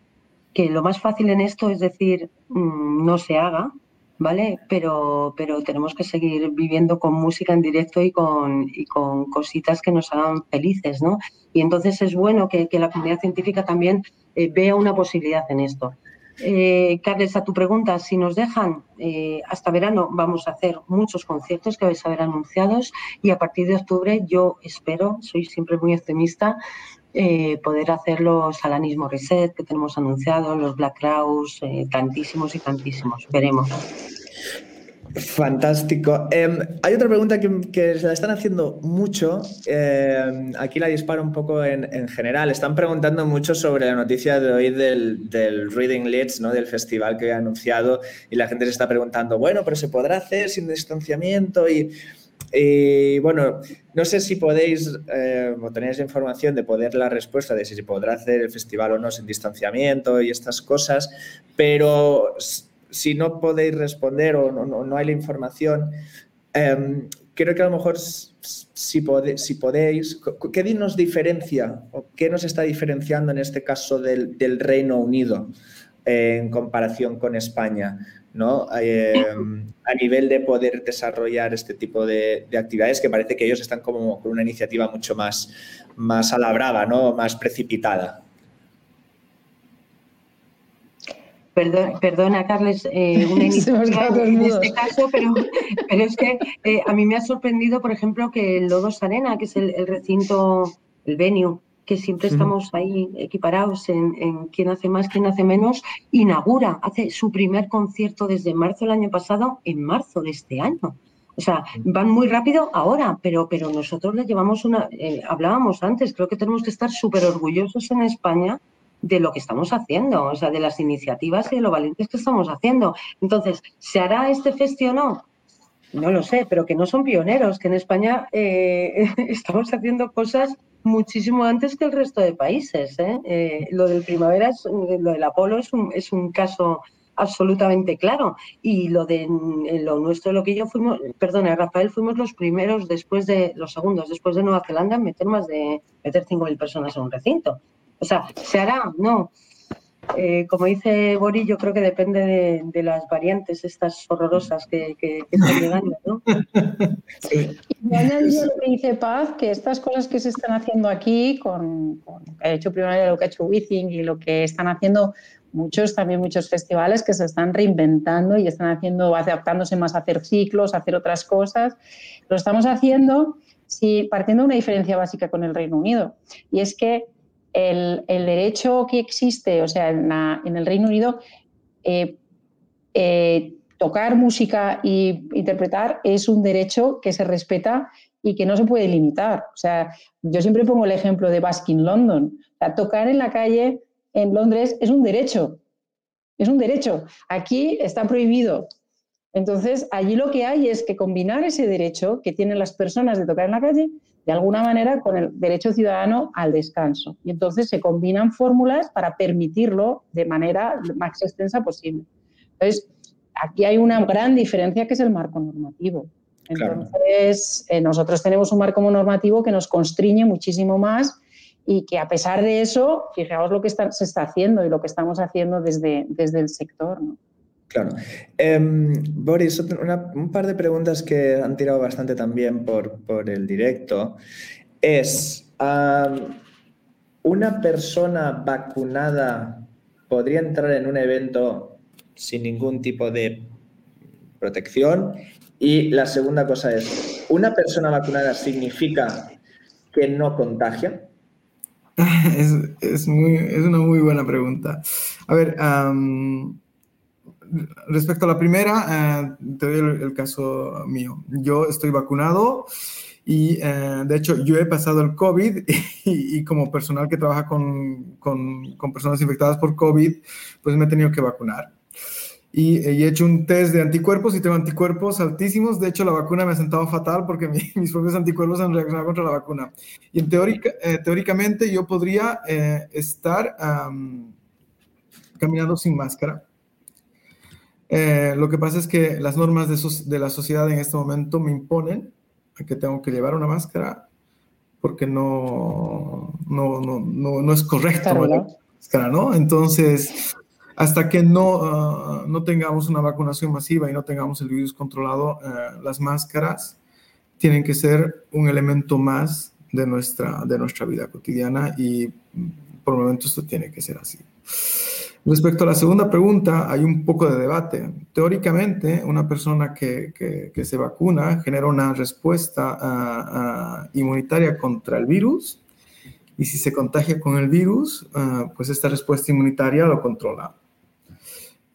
que lo más fácil en esto es decir, mmm, no se haga, ¿vale? Pero, pero tenemos que seguir viviendo con música en directo y con, y con cositas que nos hagan felices, ¿no? Y entonces es bueno que, que la comunidad científica también eh, vea una posibilidad en esto. Eh, Carles, a tu pregunta, si nos dejan eh, hasta verano, vamos a hacer muchos conciertos que vais a ver anunciados y a partir de octubre yo espero, soy siempre muy optimista, eh, poder hacer los Alanismo Reset que tenemos anunciados, los Black eh, tantísimos y tantísimos. Veremos. Fantástico. Eh, hay otra pregunta que, se la están haciendo mucho. Eh, aquí la disparo un poco en, en, general. Están preguntando mucho sobre la noticia de hoy del, del Reading Leeds, ¿no? del festival que he anunciado, y la gente se está preguntando, bueno, pero se podrá hacer sin distanciamiento y y bueno, no sé si podéis eh, o tenéis información de poder la respuesta de si se podrá hacer el festival o no sin distanciamiento y estas cosas, pero si no podéis responder o no, hay la información, eh, creo que a lo mejor si, podéis, ¿qué nos diferencia o qué nos está diferenciando en este caso del, Reino Unido eh, en comparación con España? ¿No? Eh, a nivel de poder desarrollar este tipo de, de, actividades que parece que ellos están como con una iniciativa mucho más, más a la brava, ¿no? más precipitada. Perdona, perdona Carles, eh, una iniciativa en este caso, pero, pero es que eh, a mí me ha sorprendido, por ejemplo, que el Lodos Arena, que es el, el recinto, el venue que siempre estamos ahí equiparados en, en, quién hace más, quién hace menos, inaugura, hace su primer concierto desde marzo del año pasado en marzo de este año. O sea, van muy rápido ahora, pero, pero nosotros le llevamos una, eh, hablábamos antes, creo que tenemos que estar súper orgullosos en España de lo que estamos haciendo, o sea, de las iniciativas y de lo valientes que estamos haciendo. Entonces, ¿se hará este festival o no? No lo sé, pero que no son pioneros, que en España eh, estamos haciendo cosas muchísimo antes que el resto de países. ¿eh? Eh, lo del primavera, es, lo del Apolo es un, es un caso absolutamente claro. Y lo de lo nuestro, lo que yo fuimos, perdona, Rafael, fuimos los primeros después de, los segundos después de Nueva Zelanda en meter más de, meter 5.000 personas en un recinto. O sea, ¿se hará? No. Eh, como dice Boris, yo creo que depende de, las variantes estas horrorosas que, están llegando, ¿no? Sí. Y añadido lo que dice Paz, que estas cosas que se están haciendo aquí, con, con lo que ha hecho primero, lo que ha hecho Withing y lo que están haciendo muchos, también muchos festivales que se están reinventando y están haciendo, adaptándose más a hacer ciclos, a hacer otras cosas. Lo estamos haciendo sí, partiendo de una diferencia básica con el Reino Unido. Y es que el, derecho que existe, o sea, en, el Reino Unido, eh, eh, tocar música e interpretar es un derecho que se respeta y que no se puede limitar. O sea, yo siempre pongo el ejemplo de Baskin London. O tocar en la calle en Londres es un derecho. Es un derecho. Aquí está prohibido. Entonces, allí lo que hay es que combinar ese derecho que tienen las personas de tocar en la calle de alguna manera con el derecho ciudadano al descanso. Y entonces se combinan fórmulas para permitirlo de manera más extensa posible. Entonces, aquí hay una gran diferencia que es el marco normativo. Entonces, eh, nosotros tenemos un marco normativo que nos constriñe muchísimo más y que a pesar de eso, fijaos lo que se está haciendo y lo que estamos haciendo desde, desde el sector. ¿no? Claro. Em, Boris, un par de preguntas que han tirado bastante también por, el directo es, ¿una persona vacunada podría entrar en un evento sin ningún tipo de protección? Y la segunda cosa es, ¿una persona vacunada significa que no contagia? Es, una muy buena pregunta. A ver, respecto a la primera, eh, te doy el, caso mío. Yo estoy vacunado y eh, de hecho yo he pasado el COVID y, como personal que trabaja con, con, personas infectadas por COVID, pues me he tenido que vacunar. Y, he hecho un test de anticuerpos y tengo anticuerpos altísimos. De hecho, la vacuna me ha sentado fatal porque mis propios anticuerpos han reaccionado contra la vacuna. Y teórica, eh, teóricamente yo podría estar caminando sin máscara eh, lo que pasa es que las normas de, la sociedad en este momento me imponen a que tengo que llevar una máscara porque no, no, no, no, es correcto máscara, ¿no? Entonces, hasta que no, ah, no tengamos una vacunación masiva y no tengamos el virus controlado, eh, las máscaras tienen que ser un elemento más de nuestra, de nuestra vida cotidiana y mm, por el momento esto tiene que ser así. Respecto a la segunda pregunta, hay un poco de debate. Teóricamente, una persona que, se vacuna genera una respuesta inmunitaria contra el virus y si se contagia con el virus, pues esta respuesta inmunitaria lo controla.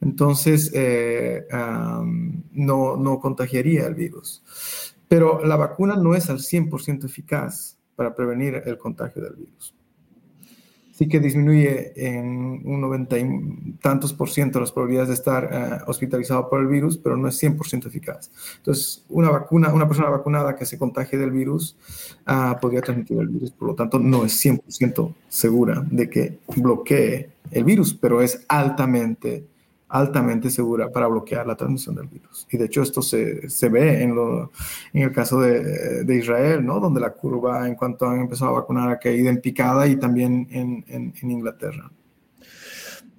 Entonces, eh, no, no contagiaría el virus. Pero la vacuna no es al 100% eficaz para prevenir el contagio del virus sí que disminuye en un 90 y tantos por ciento las probabilidades de estar eh, hospitalizado por el virus, pero no es 100% eficaz. Entonces, una vacuna, una persona vacunada que se contagie del virus uh, podría transmitir el virus, por lo tanto, no es 100% segura de que bloquee el virus, pero es altamente altamente segura para bloquear la transmisión del virus. Y de hecho esto se, se ve en, lo, en, el caso de, de, Israel, ¿no? donde la curva en cuanto han empezado a vacunar ha caído en picada y también en, en, Inglaterra.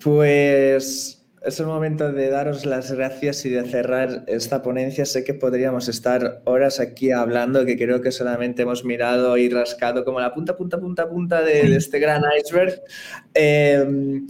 Pues es el momento de daros las gracias y de cerrar esta ponencia. Sé que podríamos estar horas aquí hablando, que creo que solamente hemos mirado y rascado como la punta, punta, punta, punta de, este gran iceberg. Eh,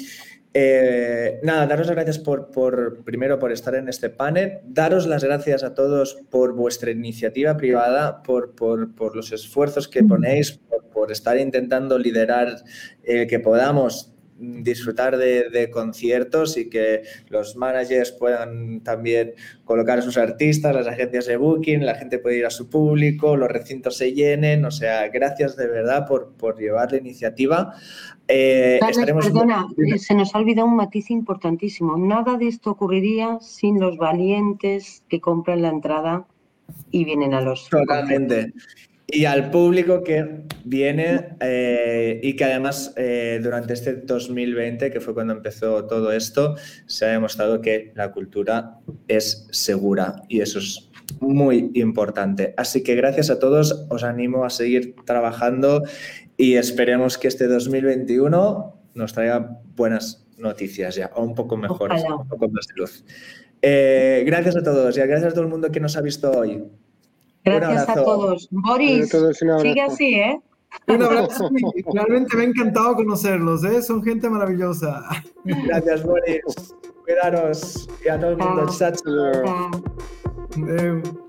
eh, nada, daros las gracias por, primero por estar en este panel, daros las gracias a todos por vuestra iniciativa privada, por, por, los esfuerzos que ponéis, por, estar intentando liderar el que podamos disfrutar de, conciertos y que los managers puedan también colocar a sus artistas, las agencias de booking, la gente puede ir a su público, los recintos se llenen, o sea, gracias de verdad por, por llevar la iniciativa. Eh, perdona, eh, se nos ha olvidado un matiz importantísimo. Nada de esto ocurriría sin los valientes que compran la entrada y vienen a los. Totalmente. y al público que viene eh, y que además eh, durante este 2020, que fue cuando empezó todo esto, se ha demostrado que la cultura es segura y eso es muy importante. Así que gracias a todos, os animo a seguir trabajando y esperemos que este 2021 nos traiga buenas noticias ya, o un poco mejores, un poco más de luz. Eh, gracias a todos y gracias a todo el mundo que nos ha visto hoy. Gracias a todos. Boris, sigue así, ¿eh? Un abrazo. Realmente me ha encantado conocerlos, ¿eh? Son gente maravillosa. Gracias, Boris. Cuidaros y a todo el mundo. Chao. Chao.